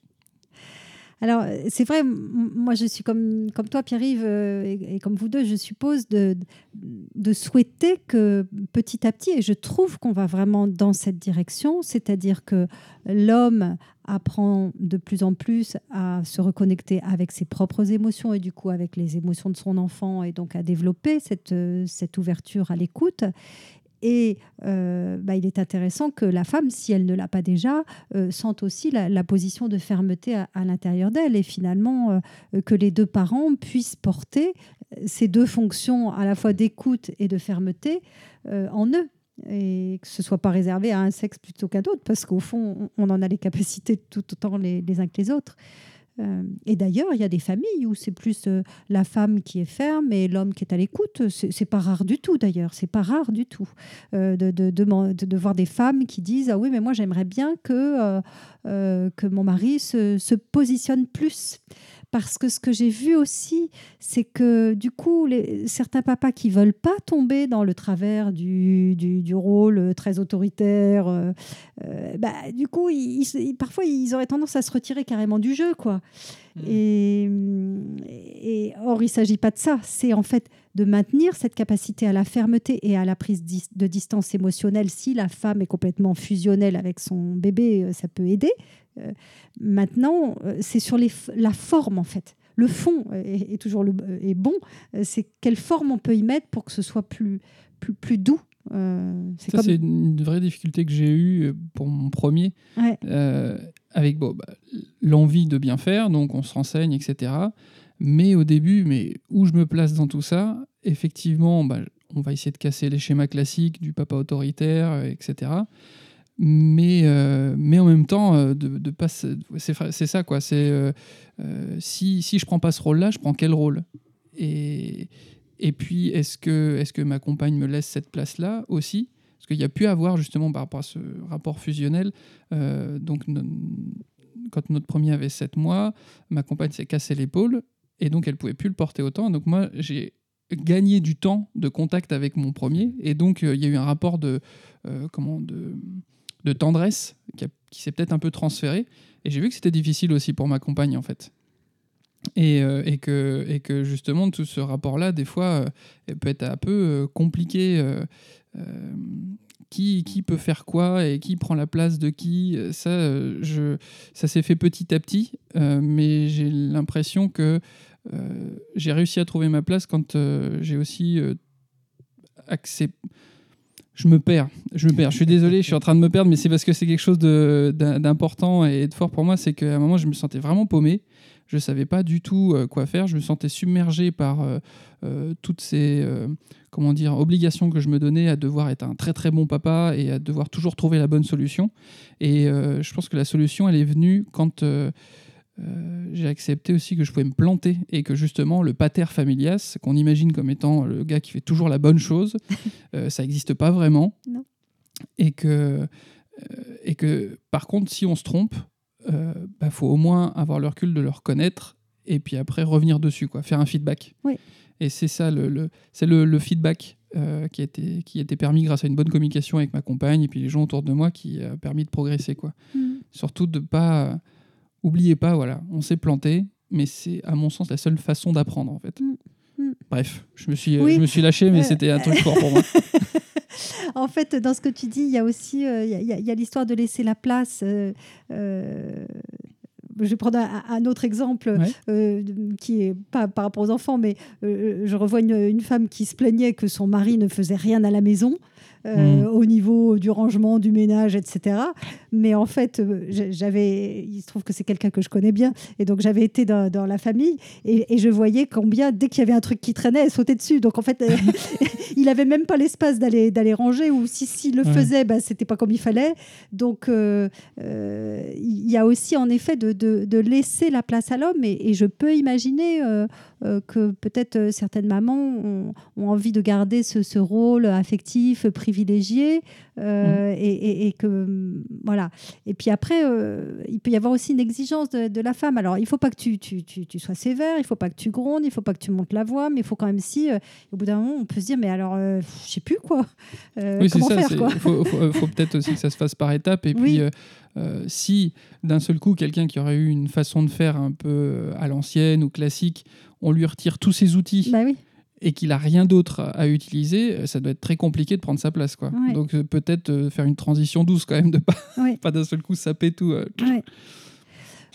Alors, euh, c'est vrai, moi je suis comme, comme toi, Pierre-Yves, euh, et, et comme vous deux, je suppose, de, de souhaiter que petit à petit, et je trouve qu'on va vraiment dans cette direction, c'est-à-dire que l'homme apprend de plus en plus à se reconnecter avec ses propres émotions et du coup avec les émotions de son enfant et donc à développer cette, euh, cette ouverture à l'écoute. Et euh, bah, il est intéressant que la femme, si elle ne l'a pas déjà, euh, sente aussi la, position de fermeté à, l'intérieur d'elle et finalement euh, que les deux parents puissent porter ces deux fonctions à la fois d'écoute et de fermeté en eux et que ce soit pas réservé à un sexe plutôt qu'à d'autres parce qu'au fond on en a les capacités tout autant les uns que les autres. Euh, et d'ailleurs, il y a des familles où c'est plus euh, la femme qui est ferme et l'homme qui est à l'écoute. C'est pas rare du tout d'ailleurs. C'est pas rare du tout euh, de, de, de, voir des femmes qui disent ah oui mais moi j'aimerais bien que que mon mari se, se positionne plus. Parce que ce que j'ai vu aussi, c'est que du coup, les, certains papas qui veulent pas tomber dans le travers du, du, du rôle très autoritaire, euh, euh, bah, du coup, ils, ils- parfois, ils auraient tendance à se retirer carrément du jeu. quoi. Et, et or, il ne s'agit pas de ça. C'est en fait de maintenir cette capacité à la fermeté et à la prise de distance émotionnelle. Si la femme est complètement fusionnelle avec son bébé, euh, ça peut aider. Euh, maintenant, euh, c'est sur les la forme, en fait. Le fond est, est toujours le, est bon. Euh, C'est quelle forme on peut y mettre pour que ce soit plus, plus, plus doux. Euh, c'est Ça, comme... c'est une vraie difficulté que j'ai eue pour mon premier, Ouais. euh, avec bon, bah, l'envie de bien faire, donc on se renseigne, etc. Mais au début, mais où je me place dans tout ça, effectivement, bah, on va essayer de casser les schémas classiques du papa autoritaire, etc. Mais, euh, mais en même temps, euh, de, de pas, c'est ça quoi. C'est euh, si, si je prends pas ce rôle-là, je prends quel rôle? Et, et puis, est-ce que, est que ma compagne me laisse cette place-là aussi? Parce qu'il y a pu avoir, justement, par rapport à ce rapport fusionnel, donc quand notre premier avait 7 mois, ma compagne s'est cassé l'épaule, et donc elle pouvait plus le porter autant. Donc moi, j'ai gagné du temps de contact avec mon premier, et donc il y a eu un rapport de, comment, de, de tendresse qui, s'est peut-être un peu transféré, et j'ai vu que c'était difficile aussi pour ma compagne, en fait. Et, euh, que, justement, tout ce rapport-là, des fois, euh, peut être un peu euh, compliqué. euh, qui, peut faire quoi et qui prend la place de qui Ça, ça s'est fait petit à petit, mais j'ai l'impression que j'ai réussi à trouver ma place quand j'ai aussi accepté. Je me perds, je me perds. Je suis désolé, je suis en train de me perdre, mais c'est parce que c'est quelque chose d'important et de fort pour moi. C'est qu'à un moment, je me sentais vraiment paumé. Je savais pas du tout euh, quoi faire. Je me sentais submergé par euh, euh, toutes ces comment dire obligations que je me donnais à devoir être un très très bon papa et à devoir toujours trouver la bonne solution. Et je pense que la solution, elle est venue quand euh, j'ai accepté aussi que je pouvais me planter et que justement le pater familias, qu'on imagine comme étant le gars qui fait toujours la bonne chose, euh, ça n'existe pas vraiment. Non. Et que, euh, et que par contre, si on se trompe, il bah, faut au moins avoir le recul de le reconnaître et puis après revenir dessus, quoi, faire un feedback. Oui. Et c'est ça, le, le- c'est le, le feedback qui, a été, qui a été permis grâce à une bonne communication avec ma compagne et puis les gens autour de moi qui a permis de progresser. Quoi. Mm. Surtout de pas... oubliez pas, voilà, on s'est planté, mais c'est à mon sens la seule façon d'apprendre en fait. Mm. Mm. Bref, je me suis, Oui. je me suis lâché, mais Euh, c'était un truc fort pour moi. en fait, dans ce que tu dis, il y a aussi euh, il y a- il y a, l'histoire de laisser la place. euh, euh, je vais prendre un, un autre exemple Ouais. euh, qui est pas par rapport aux enfants, mais euh, je revois une, une femme qui se plaignait que son mari ne faisait rien à la maison. Euh, Mm. au niveau du rangement, du ménage, etc. Mais en fait, euh, j'avais, il se trouve que c'est quelqu'un que je connais bien, et donc j'avais été dans, dans la famille, et, et je voyais combien, dès qu'il y avait un truc qui traînait, elle sautait dessus. Donc en fait, euh, il avait même pas l'espace d'aller d'aller ranger, ou si s'il le Ouais. faisait, bah, c'était pas comme il fallait. Donc euh, il y a aussi en effet de, de- de laisser la place à l'homme, et, et je peux imaginer euh, euh, que peut-être certaines mamans ont, ont envie de garder ce, ce rôle affectif, privilégié, euh, et, et- et que hum, voilà. Et puis après, euh, il peut y avoir aussi une exigence de, de la femme. Alors, il faut pas que tu, tu, tu- tu sois sévère, il faut pas que tu grondes, il faut pas que tu montes la voix, mais il faut quand même si, euh, au bout d'un moment, on peut se dire, mais alors, je sais plus quoi. Oui, c'est comment ça. faire c'est- quoi? Il faut, faut- faut peut-être aussi que ça se fasse par étapes. Et Oui. puis, si d'un seul coup, quelqu'un qui aurait eu une façon de faire un peu à l'ancienne ou classique, on lui retire tous ses outils Bah oui. Et qu'il a rien d'autre à- utiliser, euh, ça doit être très compliqué de prendre sa place. Quoi. Ouais. Donc, euh, peut-être euh, faire une transition douce quand même, de pas, Ouais. pas d'un seul coup saper tout. euh. Ouais.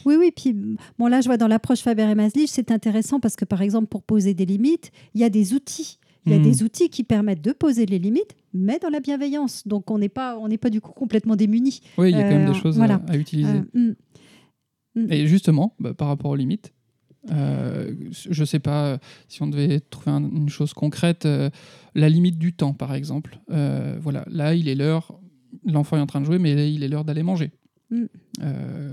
Oui, oui, puis bon, là, je vois dans l'approche Faber et Maslich, c'est intéressant parce que, par exemple, pour poser des limites, il y a des outils. Il y a Hmm. des outils qui permettent de poser les limites, mais dans la bienveillance. Donc, on n'est pas, on n'est pas du coup complètement démunis. Oui, il y a quand même des choses voilà. à, à utiliser. Euh, mm. Et justement, bah, par rapport aux limites, euh, je ne sais pas euh, si on devait trouver un- une chose concrète, euh, la limite du temps, par exemple. Euh, voilà, là, il est l'heure, l'enfant est en train de jouer, mais il est l'heure d'aller manger. Mm.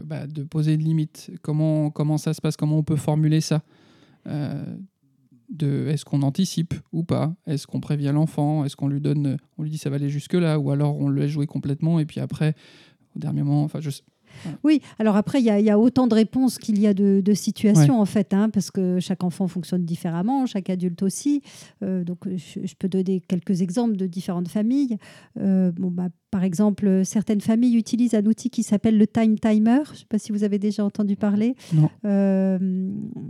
Bah, de poser une limite. Comment, comment ça se passe? Comment on peut formuler ça? De Est-ce qu'on anticipe ou pas? Est-ce qu'on prévient l'enfant? Est-ce qu'on lui donne, on lui dit ça va aller jusque là, ou alors on le laisse jouer complètement et puis après, au dernier moment, enfin, je sais- Oui, alors après, il y, a- il y a autant de réponses qu'il y a de, de situations, en fait, hein, parce que chaque enfant fonctionne différemment, chaque adulte aussi. Euh, donc, je, je peux donner quelques exemples de différentes familles. Euh, bon, bah, par exemple, certaines familles utilisent un outil qui s'appelle le time timer. Je ne sais pas si vous avez déjà entendu parler. Non. Euh,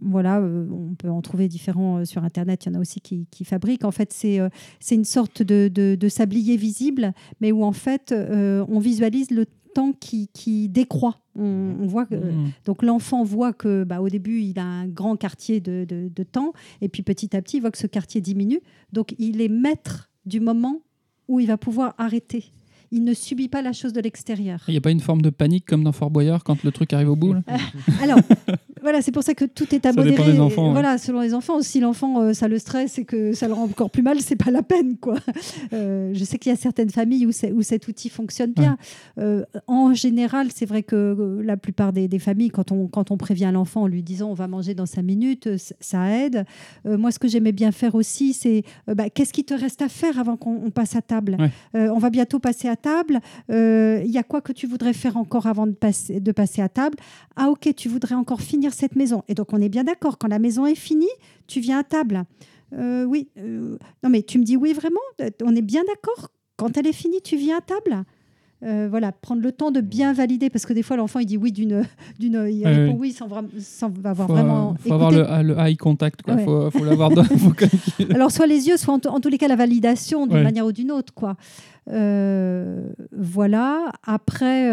voilà, euh, on peut en trouver différents euh, sur Internet. Il y en a aussi qui, qui fabriquent. En fait, c'est euh, c'est une sorte de, de- de sablier visible, mais où en fait, euh, on visualise le temps qui, qui décroît. On, on voit que, Mm. donc l'enfant voit que bah, au début il a un grand quartier de- de temps et puis petit à petit il voit que ce quartier diminue. Donc il est maître du moment où il va pouvoir arrêter. Il ne subit pas la chose de l'extérieur. Il n'y a pas une forme de panique comme dans Fort Boyard quand le truc arrive au bout là Alors, voilà, c'est pour ça que tout est à Ça dépend modérer. des enfants, ouais. Voilà, selon les enfants. Si l'enfant, euh, ça le stresse et que ça le rend encore plus mal, c'est pas la peine, quoi. Euh, je sais qu'il y a certaines familles où, cet outil fonctionne bien. Euh, en général, c'est vrai que la plupart des, des familles, quand on, quand on prévient l'enfant en lui disant on va manger dans cinq minutes, ça aide. Euh, moi, ce que j'aimais bien faire aussi, c'est bah, qu'est-ce qui te reste à faire avant qu'on on passe à table? Ouais. On va bientôt passer à table. Il y a quoi que tu voudrais faire encore avant de passer, de passer à table? Ah, ok, tu voudrais encore finir cette maison. Et donc, on est bien d'accord. Quand la maison est finie, tu viens à table. Euh, oui. euh, non, mais tu me dis oui, vraiment On est bien d'accord Quand elle est finie, tu viens à table Euh, voilà, prendre le temps de bien valider, parce que des fois l'enfant il dit oui d'une, d'une, il répond oui sans, vra- sans avoir faut, vraiment. euh, faut avoir le, le eye contact, quoi. Ouais. Faut, faut l'avoir dans- faut Alors, soit les yeux, soit en, t- en tous les cas la validation d'une Ouais. manière ou d'une autre. Quoi. Voilà. Après,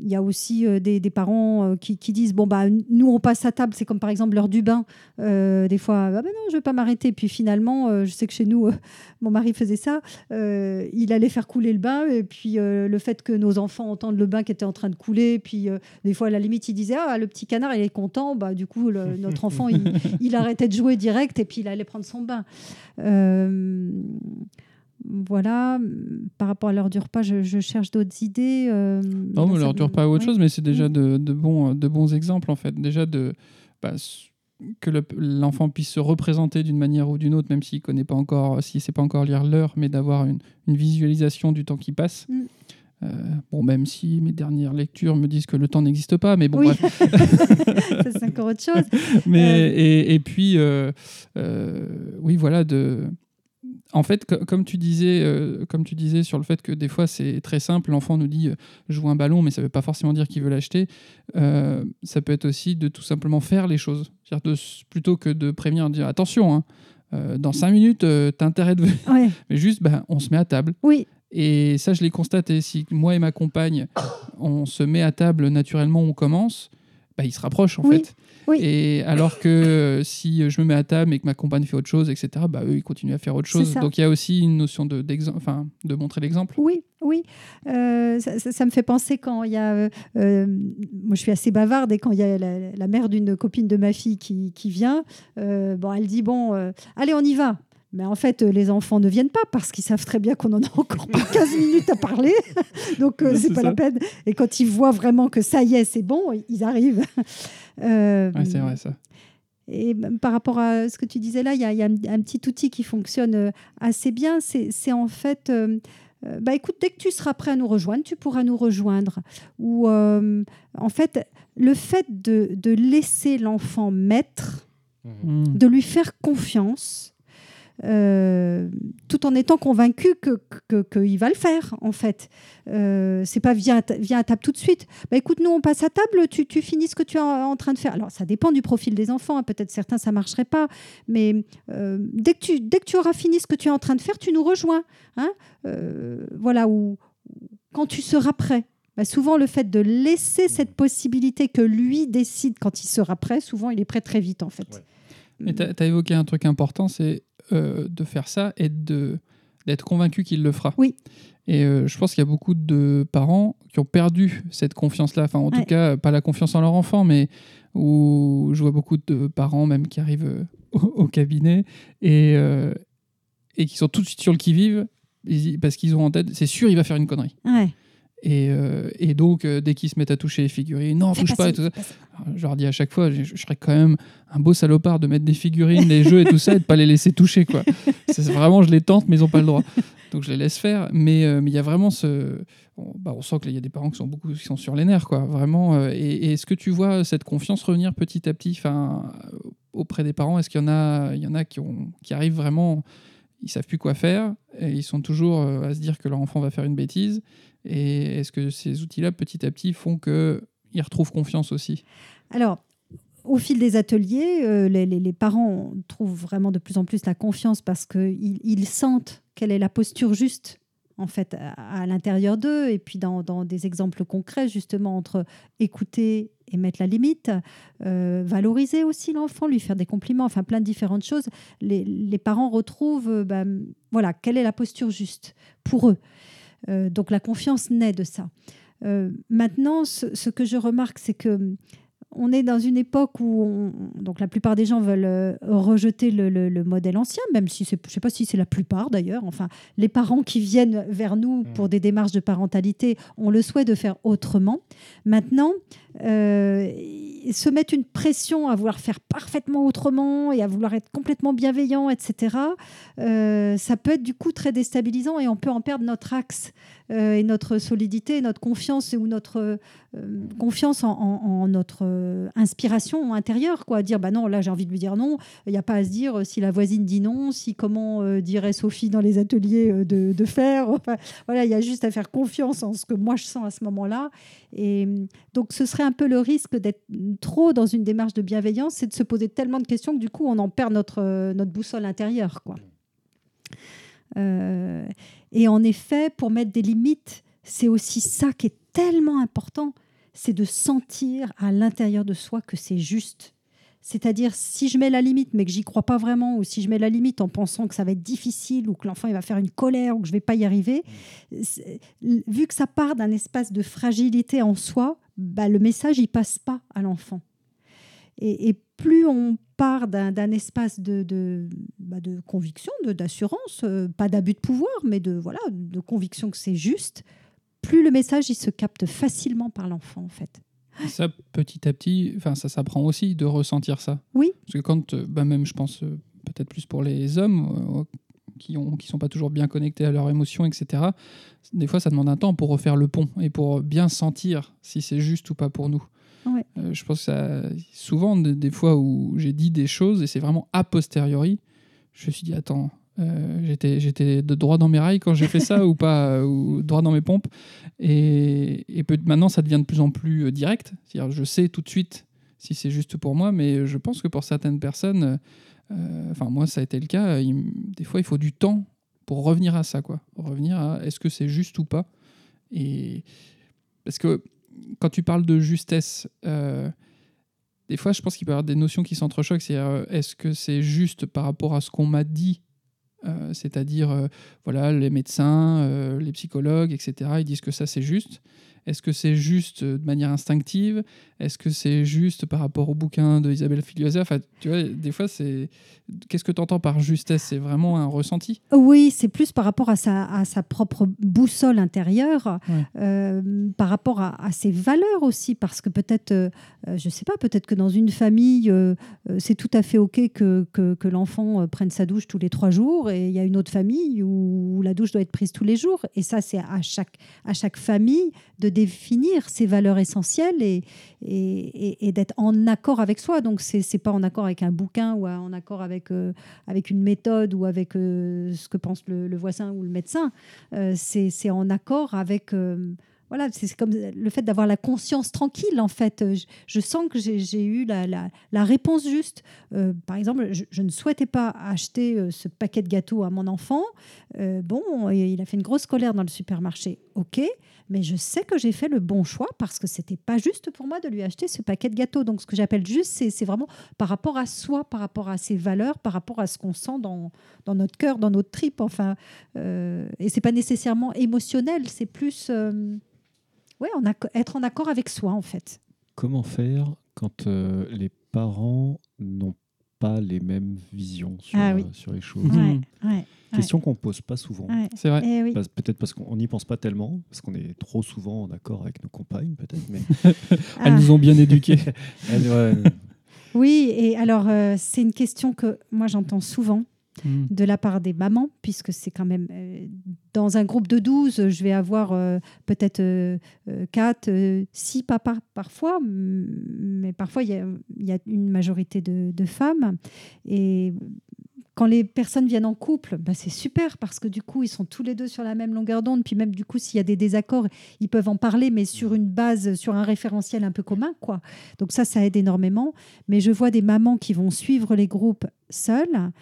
il y a aussi euh, des, des parents euh, qui, qui disent bon, bah, nous, on passe à table. C'est comme par exemple l'heure du bain. Euh, des fois, ah ben non, je ne vais pas m'arrêter. Puis finalement, euh, je sais que chez nous, euh, mon mari faisait ça. Euh, il allait faire couler le bain. Et puis, euh, le fait que nos enfants entendent le bain qui était en train de couler. Puis, euh, des fois, à la limite, il disait Ah, le petit canard, il est content. Bah, du coup, le- notre enfant, il, il arrêtait de jouer direct et puis il allait prendre son bain. Euh, voilà, par rapport à l'heure du repas, je, je cherche d'autres idées. euh, Non, là, mais ça leur me- dure pas à autre ouais. chose, mais c'est déjà de, de bons, de bons exemples, en fait. Déjà, de, bah, que le- l'enfant puisse se représenter d'une manière ou d'une autre, même s'il connaît pas encore, s'il sait pas encore lire l'heure, mais d'avoir une, une visualisation du temps qui passe. Mm. Euh, bon, même si mes dernières lectures me disent que le temps n'existe pas, mais bon, Oui. bref. C'est encore autre chose. Mais, et, et puis, euh, euh, oui, voilà, de. En fait, co- comme tu disais, euh, comme tu disais sur le fait que des fois c'est très simple, l'enfant nous dit euh, je veux un ballon, mais ça ne veut pas forcément dire qu'il veut l'acheter. Euh, ça peut être aussi de tout simplement faire les choses, de plutôt que de prévenir, de dire attention, hein, dans cinq minutes, t'as intérêt de venir. Ouais. Mais juste, ben, on se met à table. Oui, Et ça, je l'ai constaté. Si moi et ma compagne, on se met à table naturellement, on commence, bah, ils se rapprochent en Oui, fait. oui. Et alors que si je me mets à table et que ma compagne fait autre chose, etc., bah, eux, ils continuent à faire autre chose. Donc il y a aussi une notion de, enfin, de montrer l'exemple. Oui, oui. Euh, ça, ça- ça me fait penser quand il y a. euh, euh, moi, je suis assez bavarde et quand il y a la, la mère d'une copine de ma fille qui, qui vient, euh, bon, elle dit Bon, allez, on y va. Mais en fait, euh, les enfants ne viennent pas parce qu'ils savent très bien qu'on en a encore pour 15 minutes à parler. Donc, euh, c'est pas ça. la peine. Et quand ils voient vraiment que ça y est, c'est bon, ils arrivent. Euh, Ouais, c'est vrai ça. et par rapport à ce que tu disais là, il y a, il y a un, un petit outil qui fonctionne euh, assez bien. C'est en fait, euh, bah écoute, dès que tu seras prêt à nous rejoindre, tu pourras nous rejoindre. Ou euh, en fait, le fait de, de laisser l'enfant maître, Mm. de lui faire confiance, euh, tout en étant convaincu que que- qu'il va le faire en fait. Euh, c'est pas viens, à table tout de suite. Bah écoute, nous on passe à table, tu, tu finis ce que tu es en, en train de faire. Alors ça dépend du profil des enfants, hein. peut-être certains ça marcherait pas, mais euh, dès, que tu, dès que tu auras fini ce que tu es en train de faire, tu nous rejoins. hein. Euh, voilà, ou quand tu seras prêt. Bah, souvent, le fait de laisser cette possibilité que lui décide quand il sera prêt, souvent il est prêt très vite en fait. Et tu as évoqué un truc important, c'est euh, de faire ça et d'être convaincu qu'il le fera. Oui. Et euh, je pense qu'il y a beaucoup de parents qui ont perdu cette confiance-là. Enfin, en tout cas, pas la confiance en leur enfant, mais où je vois beaucoup de parents même qui arrivent euh, au, au cabinet et, euh, et qui sont tout de suite sur le qui-vive parce qu'ils ont en tête, c'est sûr, il va faire une connerie. Ouais. Et, euh, et donc, euh, dès qu'ils se mettent à toucher les figurines, non, touche pas pas, et ci, tout ça. fais pas ça. Alors, Je leur dis à chaque fois, je, je serais quand même un beau salopard de mettre des figurines, des jeux et tout ça et de pas les laisser toucher. quoi. C'est vraiment, je les tente, mais ils n'ont pas le droit. Donc je les laisse faire. Mais euh, mais il y a vraiment ce. On, bah, on sent qu'il y a des parents qui sont, beaucoup, qui sont sur les nerfs. Quoi, vraiment. et, et est-ce que tu vois cette confiance revenir petit à petit? Enfin, auprès des parents Est-ce qu'il y en a, il y en a qui, ont, qui arrivent vraiment. Ils savent plus quoi faire et ils sont toujours euh, à se dire que leur enfant va faire une bêtise. Et est-ce que ces outils-là, petit à petit, font qu'ils retrouvent confiance aussi? Alors, au fil des ateliers, euh, les, parents trouvent vraiment de plus en plus la confiance parce qu'ils ils sentent quelle est la posture juste en fait à, l'intérieur d'eux et puis dans, dans des exemples concrets justement entre écouter et mettre la limite, euh, valoriser aussi l'enfant, lui faire des compliments, enfin plein de différentes choses. Les, les parents retrouvent euh, bah, voilà quelle est la posture juste pour eux. Euh, donc la confiance naît de ça. Maintenant, ce que je remarque, c'est que on est dans une époque où on- donc la plupart des gens veulent euh, rejeter le, le- le modèle ancien, même si c'est, je sais pas si c'est la plupart d'ailleurs. Enfin, les parents qui viennent vers nous pour des démarches de parentalité ont le souhait de faire autrement. Maintenant, euh, se mettent une pression à vouloir faire parfaitement autrement et à vouloir être complètement bienveillant, etc. Euh, ça peut être du coup très déstabilisant et on peut en perdre notre axe et notre solidité, notre confiance ou notre euh, confiance en, notre euh, inspiration intérieure, quoi. Dire bah non, là j'ai envie de lui dire non. Il n'y a pas à se dire euh, si la voisine dit non, si comment euh, dirait Sophie dans les ateliers euh, de, de faire. Enfin, voilà, il y a juste à faire confiance en ce que moi je sens à ce moment-là. Et euh, donc ce serait un peu le risque d'être trop dans une démarche de bienveillance, c'est de se poser tellement de questions que du coup on en perd notre, euh, notre boussole intérieure, quoi. Euh, et en effet, pour mettre des limites, c'est aussi ça qui est tellement important, c'est de sentir à l'intérieur de soi que c'est juste. C'est-à-dire, si je mets la limite, mais que j'y crois pas vraiment, ou si je mets la limite en pensant que ça va être difficile, ou que l'enfant va faire une colère, ou que je vais pas y arriver, vu que ça part d'un espace de fragilité en soi, bah, le message il passe pas à l'enfant. Et, et plus on part d'un espace de, de, bah, de conviction, d'assurance, euh, pas d'abus de pouvoir, mais de, voilà, de conviction que c'est juste, plus le message il se capte facilement par l'enfant en fait. Et ça, petit à petit, enfin, ça s'apprend aussi de ressentir ça. Oui. Parce que quand, euh, bah, même, je pense, euh, peut-être plus pour les hommes euh, qui ont, qui sont pas toujours bien connectés à leurs émotions, etc. Des fois, ça demande un temps pour refaire le pont et pour bien sentir si c'est juste ou pas pour nous. Euh, je pense que souvent, des, fois où j'ai dit des choses et c'est vraiment a posteriori, je me suis dit, attends, euh, j'étais, j'étais de droit dans mes rails quand j'ai fait ça ou pas, euh, ou droit dans mes pompes. Et, et peut- maintenant, ça devient de plus en plus direct. C'est-à-dire, je sais tout de suite si c'est juste pour moi, mais je pense que pour certaines personnes, enfin moi ça a été le cas, des fois il faut du temps pour revenir à ça, quoi. Revenir à est-ce que c'est juste ou pas. Et parce que quand tu parles de justesse, euh, des fois je pense qu'il peut y avoir des notions qui s'entrechoquent. C'est euh, est-ce que c'est juste par rapport à ce qu'on m'a dit euh, c'est-à-dire voilà les médecins, les psychologues, etc. Ils disent que ça c'est juste. Est-ce que c'est juste euh, de manière instinctive? Est-ce que c'est juste par rapport au bouquin de Isabelle Filiosa Enfin, tu vois, des fois c'est qu'est-ce que tu entends par justesse? C'est vraiment un ressenti? Oui, c'est plus par rapport à sa, à sa propre boussole intérieure, Ouais. euh, par rapport à, à ses valeurs aussi, parce que peut-être, euh, je ne sais pas, peut-être que dans une famille, euh, c'est tout à fait OK que, que, que l'enfant prenne sa douche tous les trois jours, et il y a une autre famille où la douche doit être prise tous les jours. Et ça, c'est à chaque, à chaque famille de définir ses valeurs essentielles et, et, d'être en accord avec soi. Donc, c'est n'est pas en accord avec un bouquin ou en accord avec, euh, avec une méthode ou avec euh, ce que pense le, le voisin ou le médecin. Euh, c'est en accord avec... euh, voilà, c'est comme le fait d'avoir la conscience tranquille, en fait. Euh, Je, sens que j'ai eu la, réponse juste. Euh, par exemple, je, ne souhaitais pas acheter euh, ce paquet de gâteaux à mon enfant. Euh, bon, il a fait une grosse colère dans le supermarché. OK, mais je sais que j'ai fait le bon choix parce que c'était pas juste pour moi de lui acheter ce paquet de gâteaux. Donc, ce que j'appelle juste, c'est vraiment par rapport à soi, par rapport à ses valeurs, par rapport à ce qu'on sent dans, notre cœur, dans notre tripe. Enfin, euh, et c'est pas nécessairement émotionnel, c'est plus euh, ouais, en être en accord avec soi, en fait. Comment faire quand euh, les parents n'ont pas les mêmes visions sur, Ah oui. euh, sur les choses? Mhm. Ouais, ouais, Question qu'on pose pas souvent. ouais. C'est vrai. Eh oui. Peut-être parce qu'on n'y pense pas tellement, parce qu'on est trop souvent en accord avec nos compagnes, peut-être. Mais Ah. Elles nous ont bien éduqués. Elle, ouais, Oui, et alors euh, c'est une question que moi j'entends souvent Mm. de la part des mamans, puisque c'est quand même euh, dans un groupe de 12, je vais avoir euh, peut-être 4, 6 papas parfois, mais parfois il y y a une majorité de, de femmes. Et quand les personnes viennent en couple, bah, c'est super parce que du coup, ils sont tous les deux sur la même longueur d'onde. Puis même du coup, s'il y a des désaccords, ils peuvent en parler, mais sur une base, sur un référentiel un peu commun. quoi. Donc ça, ça aide énormément. Mais je vois des mamans qui vont suivre les groupes seules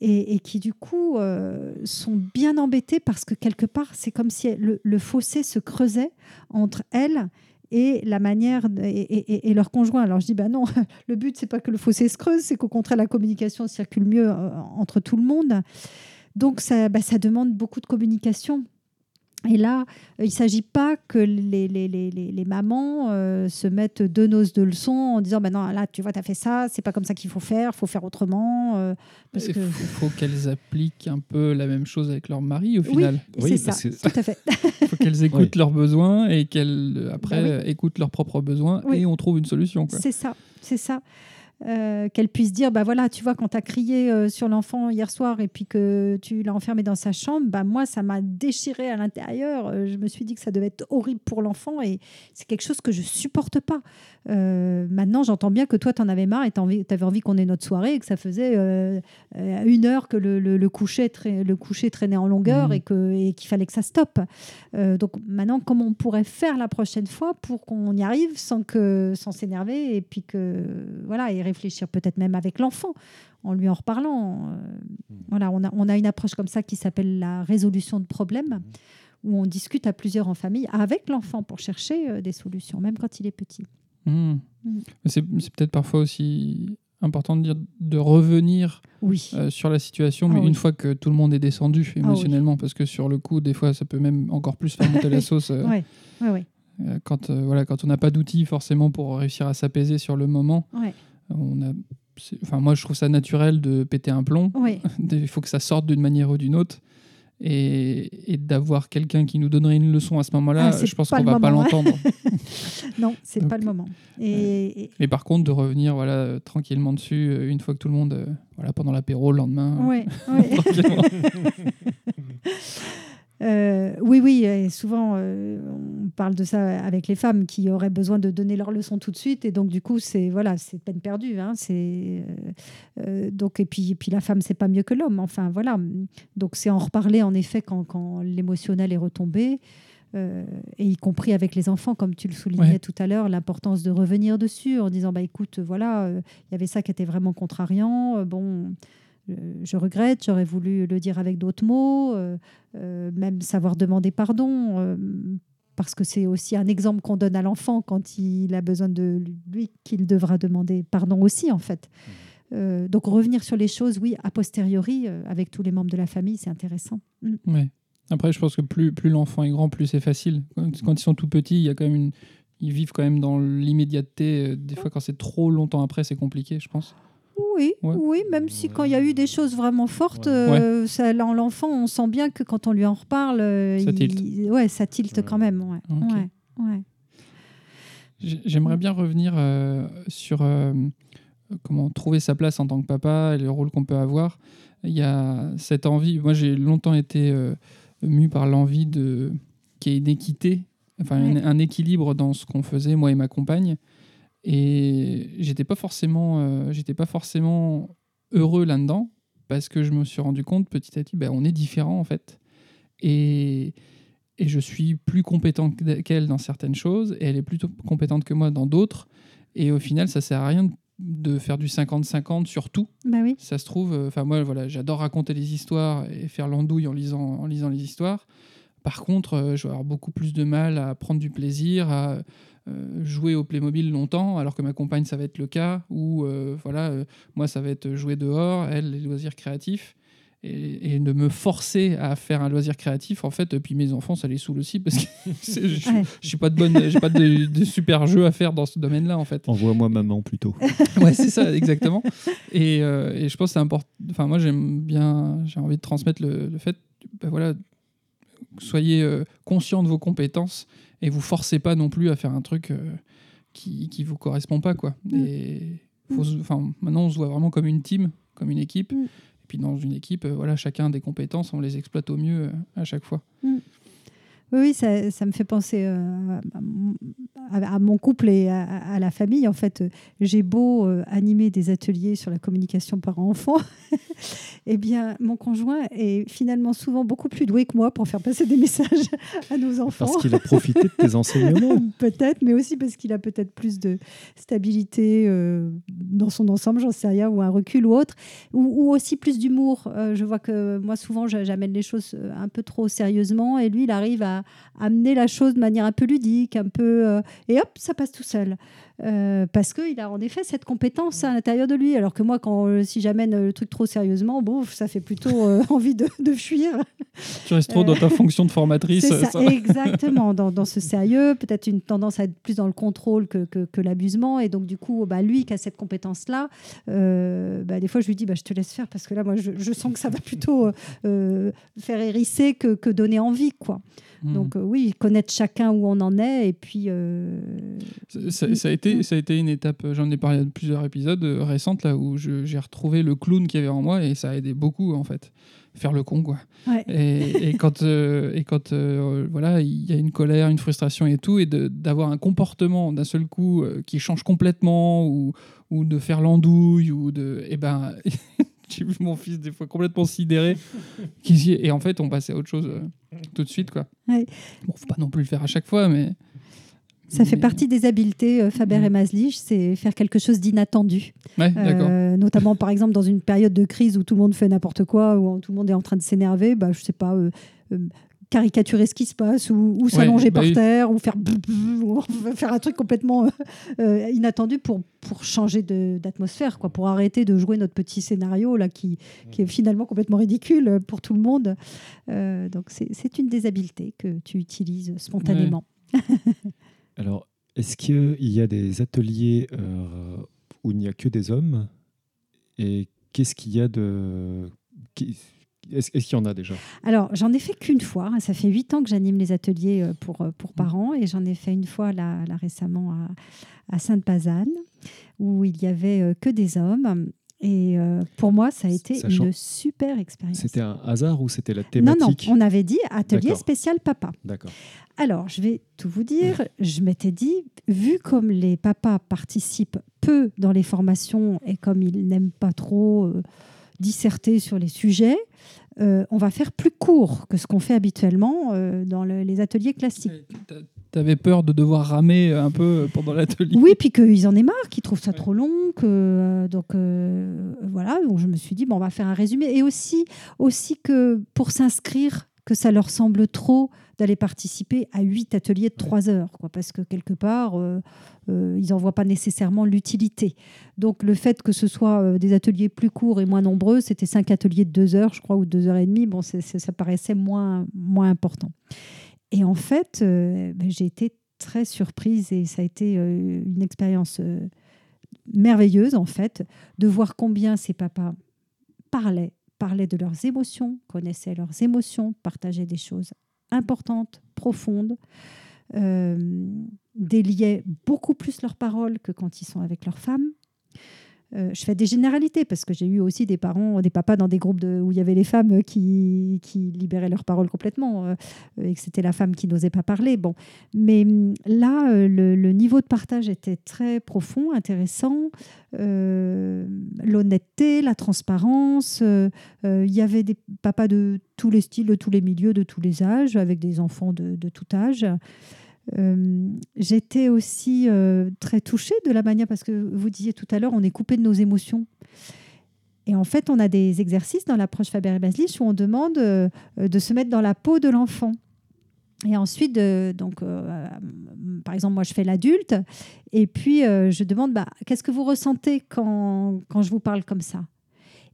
et, qui du coup euh, sont bien embêtées parce que quelque part, c'est comme si le, fossé se creusait entre elles et la manière et, leur conjoint. Alors je dis bah non, le but c'est pas que le fossé se creuse, c'est qu'au contraire la communication circule mieux euh, entre tout le monde. Donc ça, bah, ça demande beaucoup de communication. Et là, euh, il ne s'agit pas que les, les, les, les, les mamans euh, se mettent deux noces de leçons en disant bah non, là, tu vois, tu as fait ça, c'est pas comme ça qu'il faut faire, il faut faire autrement. euh, parce Il que... faut, faut qu'elles appliquent un peu la même chose avec leur mari au final. Oui, c'est ça, tout à fait. Il faut qu'elles écoutent Oui. leurs besoins et qu'elles euh, après Bah oui. euh, écoutent leurs propres besoins Oui. et on trouve une solution. quoi. C'est ça, c'est ça. Euh, qu'elle puisse dire, bah voilà, tu vois, quand tu as crié euh, sur l'enfant hier soir et puis que tu l'as enfermé dans sa chambre, bah moi, ça m'a déchiré à l'intérieur. Euh, je me suis dit que ça devait être horrible pour l'enfant et c'est quelque chose que je supporte pas. Maintenant, j'entends bien que toi, tu en avais marre et tu avais envie qu'on ait notre soirée et que ça faisait une heure que le, le- le coucher, le coucher traînait en longueur Mhm. et que- et qu'il fallait que ça stoppe. Donc maintenant, comment on pourrait faire la prochaine fois pour qu'on y arrive sans que sans s'énerver et puis que voilà et réfléchir peut-être même avec l'enfant en lui en reparlant. Euh, Voilà, on a, on a une approche comme ça qui s'appelle la résolution de problèmes où on discute à plusieurs en famille avec l'enfant pour chercher euh, des solutions, même quand il est petit. Mm. Mm. C'est c'est peut-être parfois aussi important de dire de revenir Oui. euh, sur la situation, Ah mais oui. une fois que tout le monde est descendu oui. émotionnellement, parce que sur le coup, des fois, ça peut même encore plus faire monter la sauce. euh, Ouais, ouais, ouais, euh, quand, euh, voilà, quand on n'a pas d'outils forcément pour réussir à s'apaiser sur le moment, ouais, on a, c'est- enfin, moi je trouve ça naturel de péter un plomb. Il faut que ça sorte d'une manière ou d'une autre. Et, et d'avoir quelqu'un qui nous donnerait une leçon à ce moment-là, Ah, je pense qu'on le va pas moment, l'entendre. Non, c'est Donc, pas le moment. Et, Mais par contre, de revenir voilà, euh, tranquillement dessus, euh, une fois que tout le monde, euh, voilà, pendant l'apéro, le lendemain, ouais, ouais. Euh, oui, oui, et souvent euh, on parle de ça avec les femmes qui auraient besoin de donner leur leçon tout de suite, et donc du coup c'est voilà, c'est peine perdue. hein, c'est euh, donc et puis et puis la femme c'est pas mieux que l'homme. Enfin voilà, donc c'est en reparler en effet quand, quand l'émotionnel est retombé. euh, et y compris avec les enfants, comme tu le soulignais Ouais. tout à l'heure, l'importance de revenir dessus en disant bah écoute, voilà, euh, il y avait ça qui était vraiment contrariant. euh, bon, je regrette, j'aurais voulu le dire avec d'autres mots, euh, euh, même savoir demander pardon. euh, parce que c'est aussi un exemple qu'on donne à l'enfant quand il a besoin de lui qu'il devra demander pardon aussi en fait. Euh, donc revenir sur les choses, oui, a posteriori, euh, avec tous les membres de la famille, c'est intéressant. Mm. Ouais. Après, je pense que plus, plus l'enfant est grand, plus c'est facile. Quand, quand ils sont tout petits, il y a quand même une... ils vivent quand même dans l'immédiateté. Euh, Des fois, quand c'est trop longtemps après, c'est compliqué, je pense. Oui, Ouais. oui, même si quand il y a eu des choses vraiment fortes, Ouais. euh, ça, en l'enfant, on sent bien que quand on lui en reparle, euh, Ça il- tilte. Ouais, ça tilte Ouais. quand même. Ouais. Ok. Ouais, ouais. J'ai- J'aimerais bien revenir euh, sur euh, comment trouver sa place en tant que papa et le rôle qu'on peut avoir. Il y a cette envie. Moi, j'ai longtemps été euh, mu par l'envie de qu'il y ait une équité, enfin un équilibre dans ce qu'on faisait moi et ma compagne. Et j'étais pas forcément, euh, j'étais pas forcément heureux là-dedans parce que je me suis rendu compte petit à petit, ben, on est différents en fait. Et, et je suis plus compétent que- qu'elle dans certaines choses et elle est plutôt compétente que moi dans d'autres. Et au final, ça sert à rien de faire du 50-50 sur tout. Bah oui. Ça se trouve, euh, enfin moi, voilà, j'adore raconter les histoires et faire l'andouille en lisant, en lisant les histoires. Par contre, euh, je vais avoir beaucoup plus de mal à prendre du plaisir, à jouer au Playmobil longtemps, alors que ma compagne, ça va être le cas, ou euh, voilà, euh, moi, ça va être jouer dehors, elle, les loisirs créatifs. Et, et de me forcer à faire un loisir créatif, en fait, puis mes enfants, ça les saoule aussi, parce que je, Ouais. je suis pas de bonne, j'ai pas de, de super jeux à faire dans ce domaine-là, en fait. Envoie-moi maman plutôt. Ouais, c'est ça, exactement. Et, euh, et je pense que c'est important. Enfin, moi, j'aime bien, j'ai envie de transmettre le, le fait, ben voilà, soyez euh, conscient de vos compétences et vous forcez pas non plus à faire un truc euh, qui, qui vous correspond pas, quoi. Mm. Et faut se- enfin, maintenant, on se voit vraiment comme une team, comme une équipe. Mm. Et puis dans une équipe, euh, voilà, chacun a des compétences, on les exploite au mieux euh, à chaque fois. Oui, oui, ça, ça me fait penser euh, à, mon- à- à mon couple et à, à la famille. En fait, euh, j'ai beau euh, animer des ateliers sur la communication parents-enfants, eh bien, mon conjoint est finalement souvent beaucoup plus doué que moi pour faire passer des messages à nos enfants. Parce qu'il a profité de tes enseignements. peut-être, mais aussi parce qu'il a peut-être plus de stabilité euh, dans son ensemble, j'en sais rien, ou un recul ou autre, ou, ou aussi plus d'humour. Je vois que moi, souvent, j'a- j'amène les choses un peu trop sérieusement, et lui, il arrive à amener la chose de manière un peu ludique, un peu... euh, et hop, ça passe tout seul. Euh, parce qu'il a en effet cette compétence à l'intérieur de lui, alors que moi, quand, euh, si j'amène le truc trop sérieusement, bon, ça fait plutôt euh, envie de, de fuir. Tu restes trop dans ta fonction de formatrice. C'est ça, ça. exactement, dans, dans ce sérieux, peut-être une tendance à être plus dans le contrôle que, que, que l'abusement. Et donc, du coup, bah, lui qui a cette compétence-là, bah, des fois, je lui dis, bah, je te laisse faire parce que là, moi, je, je sens que ça va plutôt faire hérisser que, que donner envie. quoi. Mm. Donc, euh, oui, connaître chacun où on en est et puis. euh, Ça, ça- ça a été, ça a été une étape, j'en ai parlé à plusieurs épisodes euh, récentes là où j'ai retrouvé le clown qu'il y avait en moi et ça a aidé beaucoup en fait. Faire le con quoi. Ouais. Et, et quand, euh, et quand euh, voilà, il y a une colère, une frustration et tout, et d'avoir un comportement d'un seul coup euh, qui change complètement ou, ou de faire l'andouille ou de. Et ben. J'ai vu mon fils des fois complètement sidéré. Et en fait, on passait à autre chose euh, tout de suite. Quoi. Ouais. Bon, faut pas non plus le faire à chaque fois, mais. Ça fait partie des habiletés euh, Faber Mhm. et Maslich, c'est faire quelque chose d'inattendu. Ouais. Euh, notamment, par exemple, dans une période de crise où tout le monde fait n'importe quoi, où tout le monde est en train de s'énerver, bah, je sais pas, euh, euh, caricaturer ce qui se passe, ou, ou s'allonger bah par oui. terre, ou faire, ou faire un truc complètement euh, euh, inattendu pour, pour changer d'atmosphère, quoi, pour arrêter de jouer notre petit scénario là, qui, qui est finalement complètement ridicule pour tout le monde. Euh, donc, c'est une des habiletés que tu utilises spontanément. Alors, est-ce qu'il y a des ateliers euh, où il n'y a que des hommes? Et qu'est-ce qu'il y a de. qui- Est-ce qu'il y en a déjà? Alors, j'en ai fait qu'une fois. Ça fait huit ans que j'anime les ateliers euh, pour, euh, pour parents et j'en ai fait une fois là, là récemment à, à Sainte-Pazanne où il y avait euh, que des hommes. Et euh, pour moi, ça a été Sachant- une super expérience. C'était un hasard ou c'était la Non, thématique? non, on avait dit atelier spécial papa. D'accord. Alors, je vais tout vous dire. Je m'étais dit, vu comme les papas participent peu dans les formations et comme ils n'aiment pas trop euh, disserter sur les sujets, euh, on va faire plus court que ce qu'on fait habituellement euh, dans le- les ateliers classiques. Tu avais peur de devoir ramer un peu pendant l'atelier. Oui, puis qu'ils en aient marre, qu'ils trouvent ça trop long. Que, euh, donc voilà, donc je me suis dit, bon, on va faire un résumé. Et aussi, aussi que pour s'inscrire, que ça leur semble trop d'aller participer à huit ateliers de trois heures, parce que quelque part, euh, euh, ils n'en voient pas nécessairement l'utilité. Donc le fait que ce soit euh, des ateliers plus courts et moins nombreux, c'était cinq ateliers de deux heures, je crois, ou deux heures et demie, bon, ça paraissait moins, moins important. Et en fait, ben, j'ai été très surprise et ça a été une expérience merveilleuse, en fait, de voir combien ces papas parlaient, parlaient de leurs émotions, connaissaient leurs émotions, partageaient des choses importantes, profondes, euh, déliaient beaucoup plus leurs paroles que quand ils sont avec leurs femmes. Euh, je fais des généralités parce que j'ai eu aussi des parents, des papas dans des groupes où il y avait les femmes qui, qui libéraient leurs paroles complètement euh, et que c'était la femme qui n'osait pas parler. Bon, mais hum, là, euh, le, niveau de partage était très profond, intéressant. Euh, L'honnêteté, la transparence. euh, euh, Il y avait des papas de tous les styles, de tous les milieux, de tous les âges, avec des enfants de, de tout âge. Euh, J'étais aussi euh, très touchée de la manière, parce que vous disiez tout à l'heure, on est coupé de nos émotions. Et en fait, on a des exercices dans l'approche Faber-Baslich où on demande euh, de se mettre dans la peau de l'enfant. Et ensuite, donc, par exemple, moi, je fais l'adulte, et puis je demande, bah, qu'est-ce que vous ressentez quand, quand je vous parle comme ça?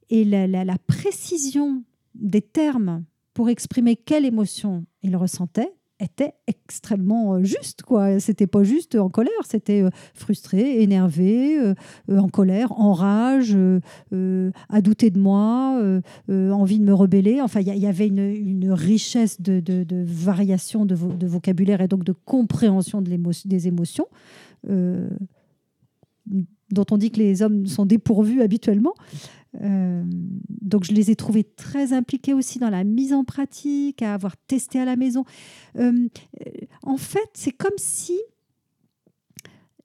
Et la- la précision des termes pour exprimer quelle émotion il ressentait était extrêmement euh, juste quoi. C'était pas juste en colère c'était euh, frustré énervé euh, en colère en rage à douter de moi envie de me rebeller. Enfin il y, avait une, richesse de, de, de variation de, vo- de vocabulaire et donc de compréhension de l'émo- des émotions dont on dit que les hommes sont dépourvus habituellement euh, donc je les ai trouvés très impliqués aussi dans la mise en pratique, à avoir testé à la maison. Euh, en fait, c'est comme si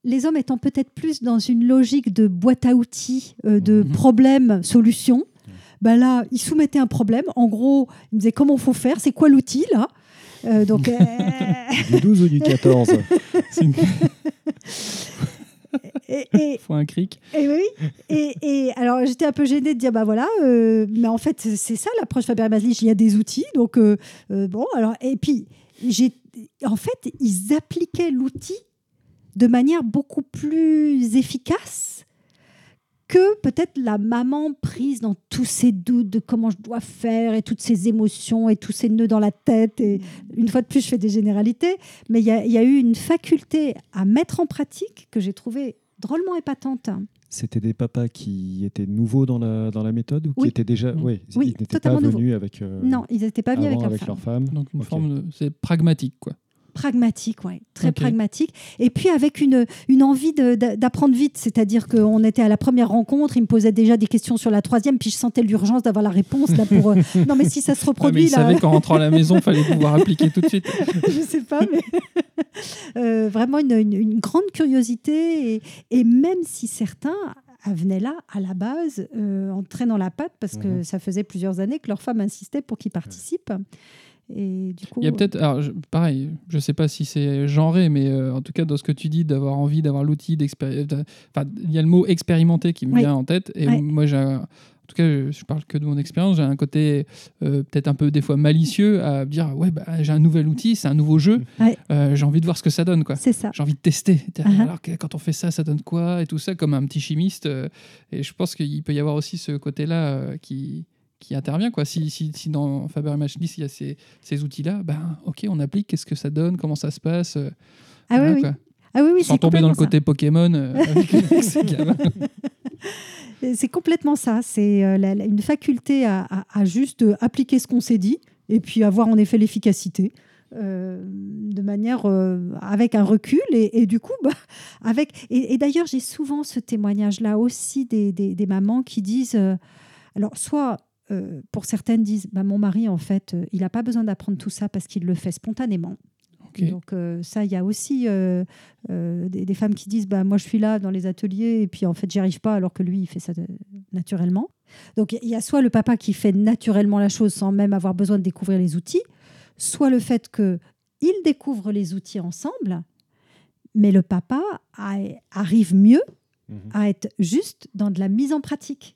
les hommes étant peut-être plus dans une logique de boîte à outils, euh, de Mhm. problème, solution, ben là, ils soumettaient un problème. En gros, ils me disaient comment faut faire, c'est quoi l'outil là? Donc, Du 12 ou du 14 C'est une- et, et- faut un cric. Et oui. Et, et alors, j'étais un peu gênée de dire, bah voilà, euh, mais en fait, c'est ça l'approche Faber-Baslich. Il y a des outils. Donc, euh, euh, bon, alors, et puis, j'ai, en fait, ils appliquaient l'outil de manière beaucoup plus efficace que peut-être la maman prise dans tous ses doutes de comment je dois faire et toutes ses émotions et tous ses nœuds dans la tête. Et une fois de plus, je fais des généralités, mais il y, a- il y a eu une faculté à mettre en pratique que j'ai trouvée drôlement épatante. C'était des papas qui étaient nouveaux dans la, dans la méthode ou qui Oui. étaient déjà. Mm. ouais, Oui, ils n'étaient pas totalement nouveaux. venus avec. euh, Non, ils n'étaient pas venus avec leur avec femme. leur femme. Donc une Ok. forme de... C'est pragmatique, quoi. Pragmatique, ouais, très pragmatique. Et puis avec une, une envie d'apprendre vite, c'est-à-dire qu'on était à la première rencontre, il me posait déjà des questions sur la troisième, puis je sentais l'urgence d'avoir la réponse là pour. euh, non, mais si ça se Ah, mais reproduit il là, savait qu'en rentrant à la maison, fallait pouvoir appliquer tout de suite. je sais pas, mais Euh, vraiment une, une- une grande curiosité et, et même si certains venaient là à la base euh, en traînant la patte parce que Mhm. ça faisait plusieurs années que leur femme insistait pour qu'ils participent. Et du coup, Il y a peut-être, alors je- pareil, je sais pas si c'est genré, mais euh, en tout cas dans ce que tu dis, d'avoir envie d'avoir l'outil. Enfin, il y a le mot expérimenter qui me vient en tête. Et Ouais. moi, j'ai, en tout cas, je, parle que de mon expérience. J'ai un côté euh, peut-être un peu des fois malicieux à dire ouais, bah, j'ai un nouvel outil, c'est un nouveau jeu. Ouais. Euh, j'ai envie de voir ce que ça donne, quoi. c'est ça. J'ai envie de tester. Uh-huh. Alors que quand on fait ça, ça donne quoi et tout ça, comme un petit chimiste. euh, et je pense qu'il peut y avoir aussi ce côté-là euh, qui qui intervient quoi. Si, si, si dans Faber et Machlist il y a ces, ces outils-là, ben ok, on applique. Qu'est-ce que ça donne Comment ça se passe euh, Ah voilà, oui, oui. quoi. Ah oui, oui, Sans tomber dans le ça. côté Pokémon euh, avec, avec ces gamins. Et C'est complètement ça. C'est euh, une faculté à, à- à juste appliquer ce qu'on s'est dit et puis avoir en effet l'efficacité. euh, de manière euh, avec un recul et, et du coup bah, avec et, et d'ailleurs j'ai souvent ce témoignage là aussi des, des- des mamans qui disent euh, alors soit euh, pour certaines disent bah, mon mari en fait euh, il n'a pas besoin d'apprendre tout ça parce qu'il le fait spontanément. Donc euh, ça, il y a aussi des, des femmes qui disent bah, moi je suis là dans les ateliers et puis en fait j'y arrive pas alors que lui il fait ça naturellement. Donc il y a soit le papa qui fait naturellement la chose sans même avoir besoin de découvrir les outils, soit le fait que ils découvrent les outils ensemble, mais le papa a- arrive mieux Mhm. à être juste dans de la mise en pratique.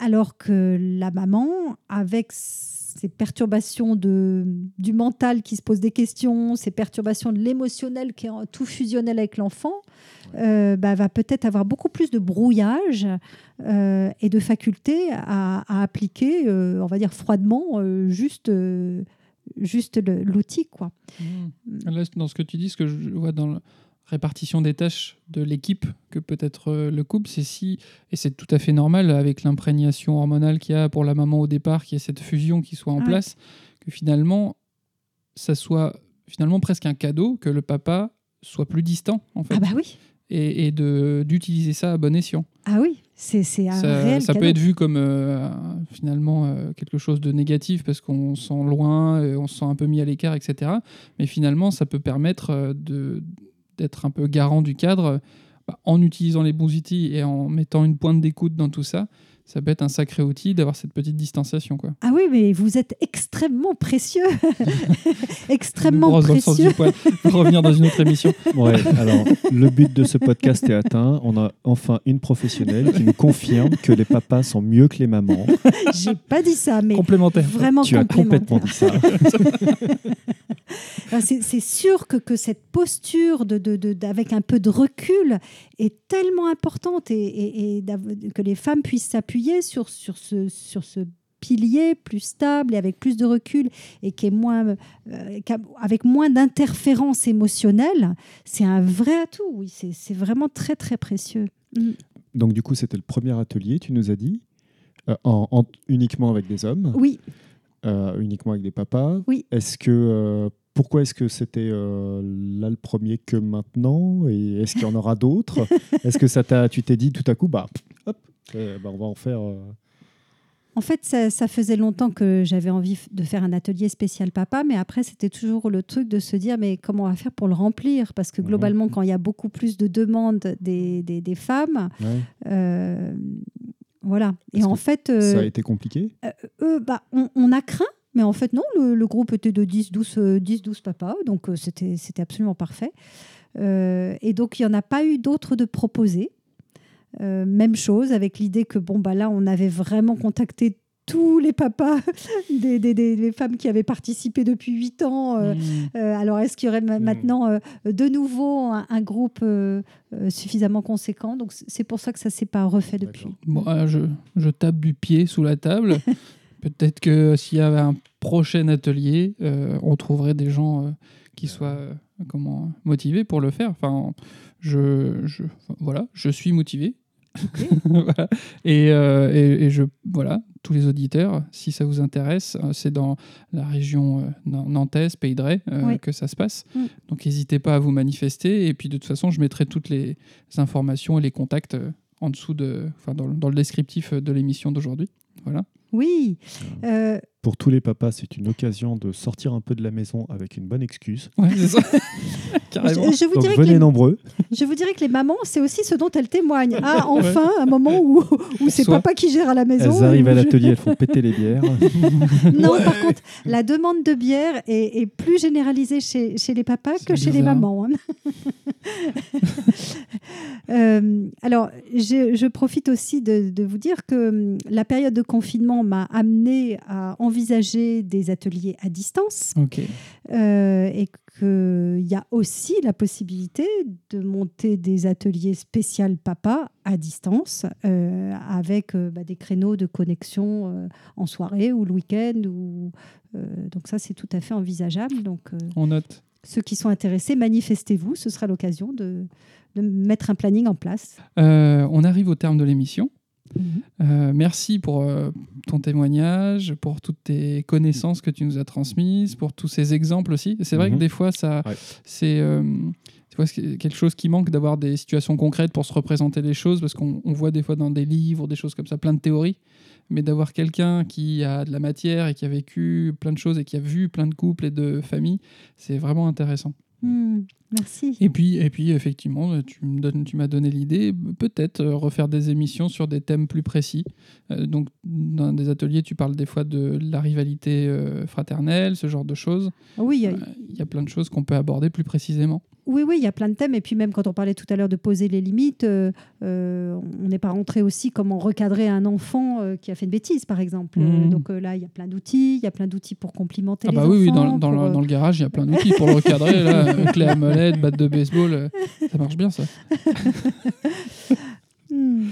Alors que la maman, avec ses perturbations de, du mental qui se pose des questions, ses perturbations de l'émotionnel qui est tout fusionnel avec l'enfant, euh, bah, va peut-être avoir beaucoup plus de brouillage euh, et de faculté à, à appliquer, euh, on va dire froidement, euh, juste, euh, juste l'outil. quoi. Mmh. Là, dans ce que tu dis, ce que je vois dans répartition des tâches de l'équipe que peut être euh, le couple, c'est si, et c'est tout à fait normal avec l'imprégnation hormonale qu'il y a pour la maman au départ, qu'il y ait cette fusion qui soit en place, que finalement, ça soit finalement presque un cadeau que le papa soit plus distant, en fait, Ah bah oui, et, et de d'utiliser ça à bon escient. ah oui, c'est c'est un ça, réel ça peut être vu comme euh, finalement euh, quelque chose de négatif parce qu'on se sent loin, on se sent un peu mis à l'écart, etc. Mais finalement, ça peut permettre de d'être un peu garant du cadre bah, en utilisant les bons outils et en mettant une pointe d'écoute dans tout ça. Ça peut être un sacré outil d'avoir cette petite distanciation. Quoi. Ah oui, mais vous êtes extrêmement précieux. Extrêmement précieux. pour revenir dans une autre émission. Ouais, alors le but de ce podcast est atteint. On a enfin une professionnelle qui nous confirme que les papas sont mieux que les mamans. J'ai pas dit ça, mais Complémentaire. vraiment tu as complètement dit ça. C'est c'est sûr que, que cette posture de, de, de- avec un peu de recul est tellement importante et, et- et d'av- que les femmes puissent s'appuyer sur, sur, ce, sur ce pilier plus stable et avec plus de recul et qui est moins, euh, avec moins d'interférences émotionnelles, c'est un vrai atout. Oui, c'est vraiment très très précieux. Mm. Donc du coup, c'était le premier atelier, tu nous as dit, euh, en, en- uniquement avec des hommes, Oui, euh, uniquement avec des papas. Oui. Est-ce que pourquoi est-ce que c'était euh, là le premier que maintenant? Et est-ce qu'il y en aura d'autres? Est-ce que ça t'a, tu t'es dit tout à coup, bah, hop, euh, bah, on va en faire. euh, En fait, ça, ça faisait longtemps que j'avais envie de faire un atelier spécial papa, mais après, c'était toujours le truc de se dire, mais comment on va faire pour le remplir? Parce que Mhm. globalement, quand il y a beaucoup plus de demandes des, des- des femmes, ouais. voilà. Et en fait, Ça a été compliqué? bah, on, on a craint, mais en fait, non, le, le groupe était de 10-12 euh, 10-12 papas, donc euh, c'était c'était absolument parfait. Euh, et donc, il n'y en a pas eu d'autres de proposés. Euh, même chose, avec l'idée que, bon, bah, là, on avait vraiment contacté tous les papas des, des- des- des femmes qui avaient participé depuis 8 ans. euh, Mmh. euh, alors, est-ce qu'il y aurait ma- Mm. maintenant euh, de nouveau un, un groupe suffisamment conséquent? Donc, c'est pour ça que ça ne s'est pas refait depuis. Bon, je, je tape du pied sous la table. Peut-être que s'il y avait un prochain atelier, euh, on trouverait des gens euh, qui soient euh, comment, motivés pour le faire. Enfin, je, je, enfin, voilà, je suis motivé. Voilà. et, et, et je, voilà, tous les auditeurs, si ça vous intéresse, c'est dans la région nan- nantaise, Pays de Oui. que ça se passe. Mm. Donc n'hésitez pas à vous manifester. Et puis de toute façon, je mettrai toutes les informations et les contacts en dessous de, enfin dans, le- dans le descriptif de l'émission d'aujourd'hui. Voilà. Oui. Euh, Pour tous les papas, c'est une occasion de sortir un peu de la maison avec une bonne excuse. Ouais, c'est ça. je, Carrément. je vous Donc dirais que venez les, nombreux. je vous dirais que les mamans, c'est aussi ce dont elles témoignent. Ah, enfin, un moment où, où c'est Soit- papa qui gère à la maison. Elles arrivent à l'atelier, elles font péter les bières. Non, par contre, la demande de bière est, est plus généralisée chez, chez les papas C'est que chez les mamans. hein. Euh, alors, je, je profite aussi de, de vous dire que hum, la période de confinement m'a amené à envisager des ateliers à distance euh, et qu'il y a aussi la possibilité de monter des ateliers spécial papa à distance euh, avec euh, bah, des créneaux de connexion en soirée ou le week-end. Ou, donc ça, c'est tout à fait envisageable. Donc On note. ceux qui sont intéressés, manifestez-vous. Ce sera l'occasion de, de mettre un planning en place. Euh, on arrive au terme de l'émission. Mhm. Euh, merci pour euh, ton témoignage, pour toutes tes connaissances que tu nous as transmises, pour tous ces exemples aussi. C'est vrai Mhm. que des fois, ça, Ouais. c'est euh, c'est quelque chose qui manque d'avoir des situations concrètes pour se représenter les choses, parce qu'on on voit des fois dans des livres, des choses comme ça, plein de théories. Mais d'avoir quelqu'un qui a de la matière et qui a vécu plein de choses et qui a vu plein de couples et de familles, c'est vraiment intéressant. Hmm, merci. Et puis, et puis effectivement, tu me donnes- tu m'as donné l'idée, peut-être euh, refaire des émissions sur des thèmes plus précis. Euh, donc, dans des ateliers, tu parles des fois de la rivalité euh, fraternelle, ce genre de choses. Oui, il y a- Euh, Il y a plein de choses qu'on peut aborder plus précisément. Oui, oui, il y a plein de thèmes. Et puis même quand on parlait tout à l'heure de poser les limites, euh, euh, on n'est pas rentré aussi comment recadrer un enfant euh, qui a fait une bêtise, par exemple. Mhm. donc là, il y a plein d'outils. Il y a plein d'outils pour complimenter Ah les bah enfants. oui, oui, dans, dans pour, le, dans le garage, il y a plein d'outils pour le recadrer. Là, clé à molette, batte de baseball, ça marche bien ça. Hmm.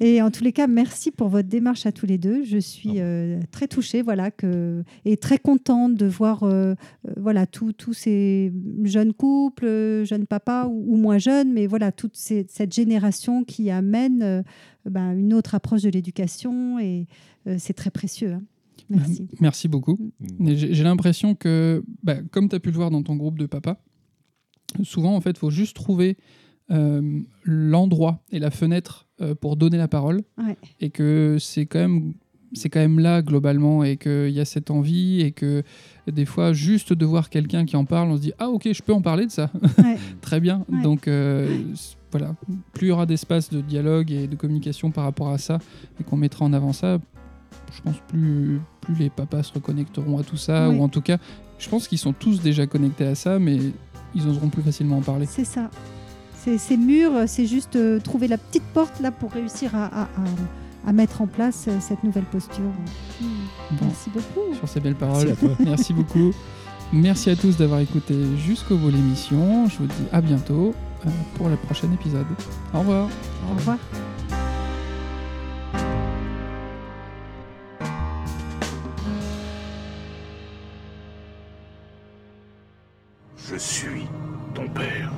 Et en tous les cas, merci pour votre démarche à tous les deux. Je suis euh, très touchée, voilà, que, et très contente de voir, euh, euh, voilà, tous tous ces jeunes couples, jeunes papas ou, ou moins jeunes, mais voilà, toute ces- cette génération qui amène euh, ben, une autre approche de l'éducation et euh, c'est très précieux. hein. Merci. Merci beaucoup. Mm. J'ai l'impression que, bah, comme tu as pu le voir dans ton groupe de papa, souvent, en fait, il faut juste trouver euh, l'endroit et la fenêtre pour donner la parole. Ouais. Et que c'est quand même. C'est quand même là globalement et qu'il y a cette envie et que des fois juste de voir quelqu'un qui en parle, on se dit ah ok je peux en parler de ça Ouais. très bien Ouais. donc euh, voilà plus il y aura d'espace de dialogue et de communication par rapport à ça et qu'on mettra en avant ça je pense plus plus les papas se reconnecteront à tout ça ou en tout cas je pense qu'ils sont tous déjà connectés à ça mais ils oseront plus facilement en parler C'est ça. C'est c'est mûr, c'est juste euh, trouver la petite porte là pour réussir à, à- à- à mettre en place euh, cette nouvelle posture. Bon. Merci beaucoup. sur ces belles paroles. Merci à toi. Merci beaucoup. Merci à tous d'avoir écouté jusqu'au bout l'émission. Je vous dis à bientôt euh, pour le prochain épisode. Au revoir. Au revoir. Je suis ton père.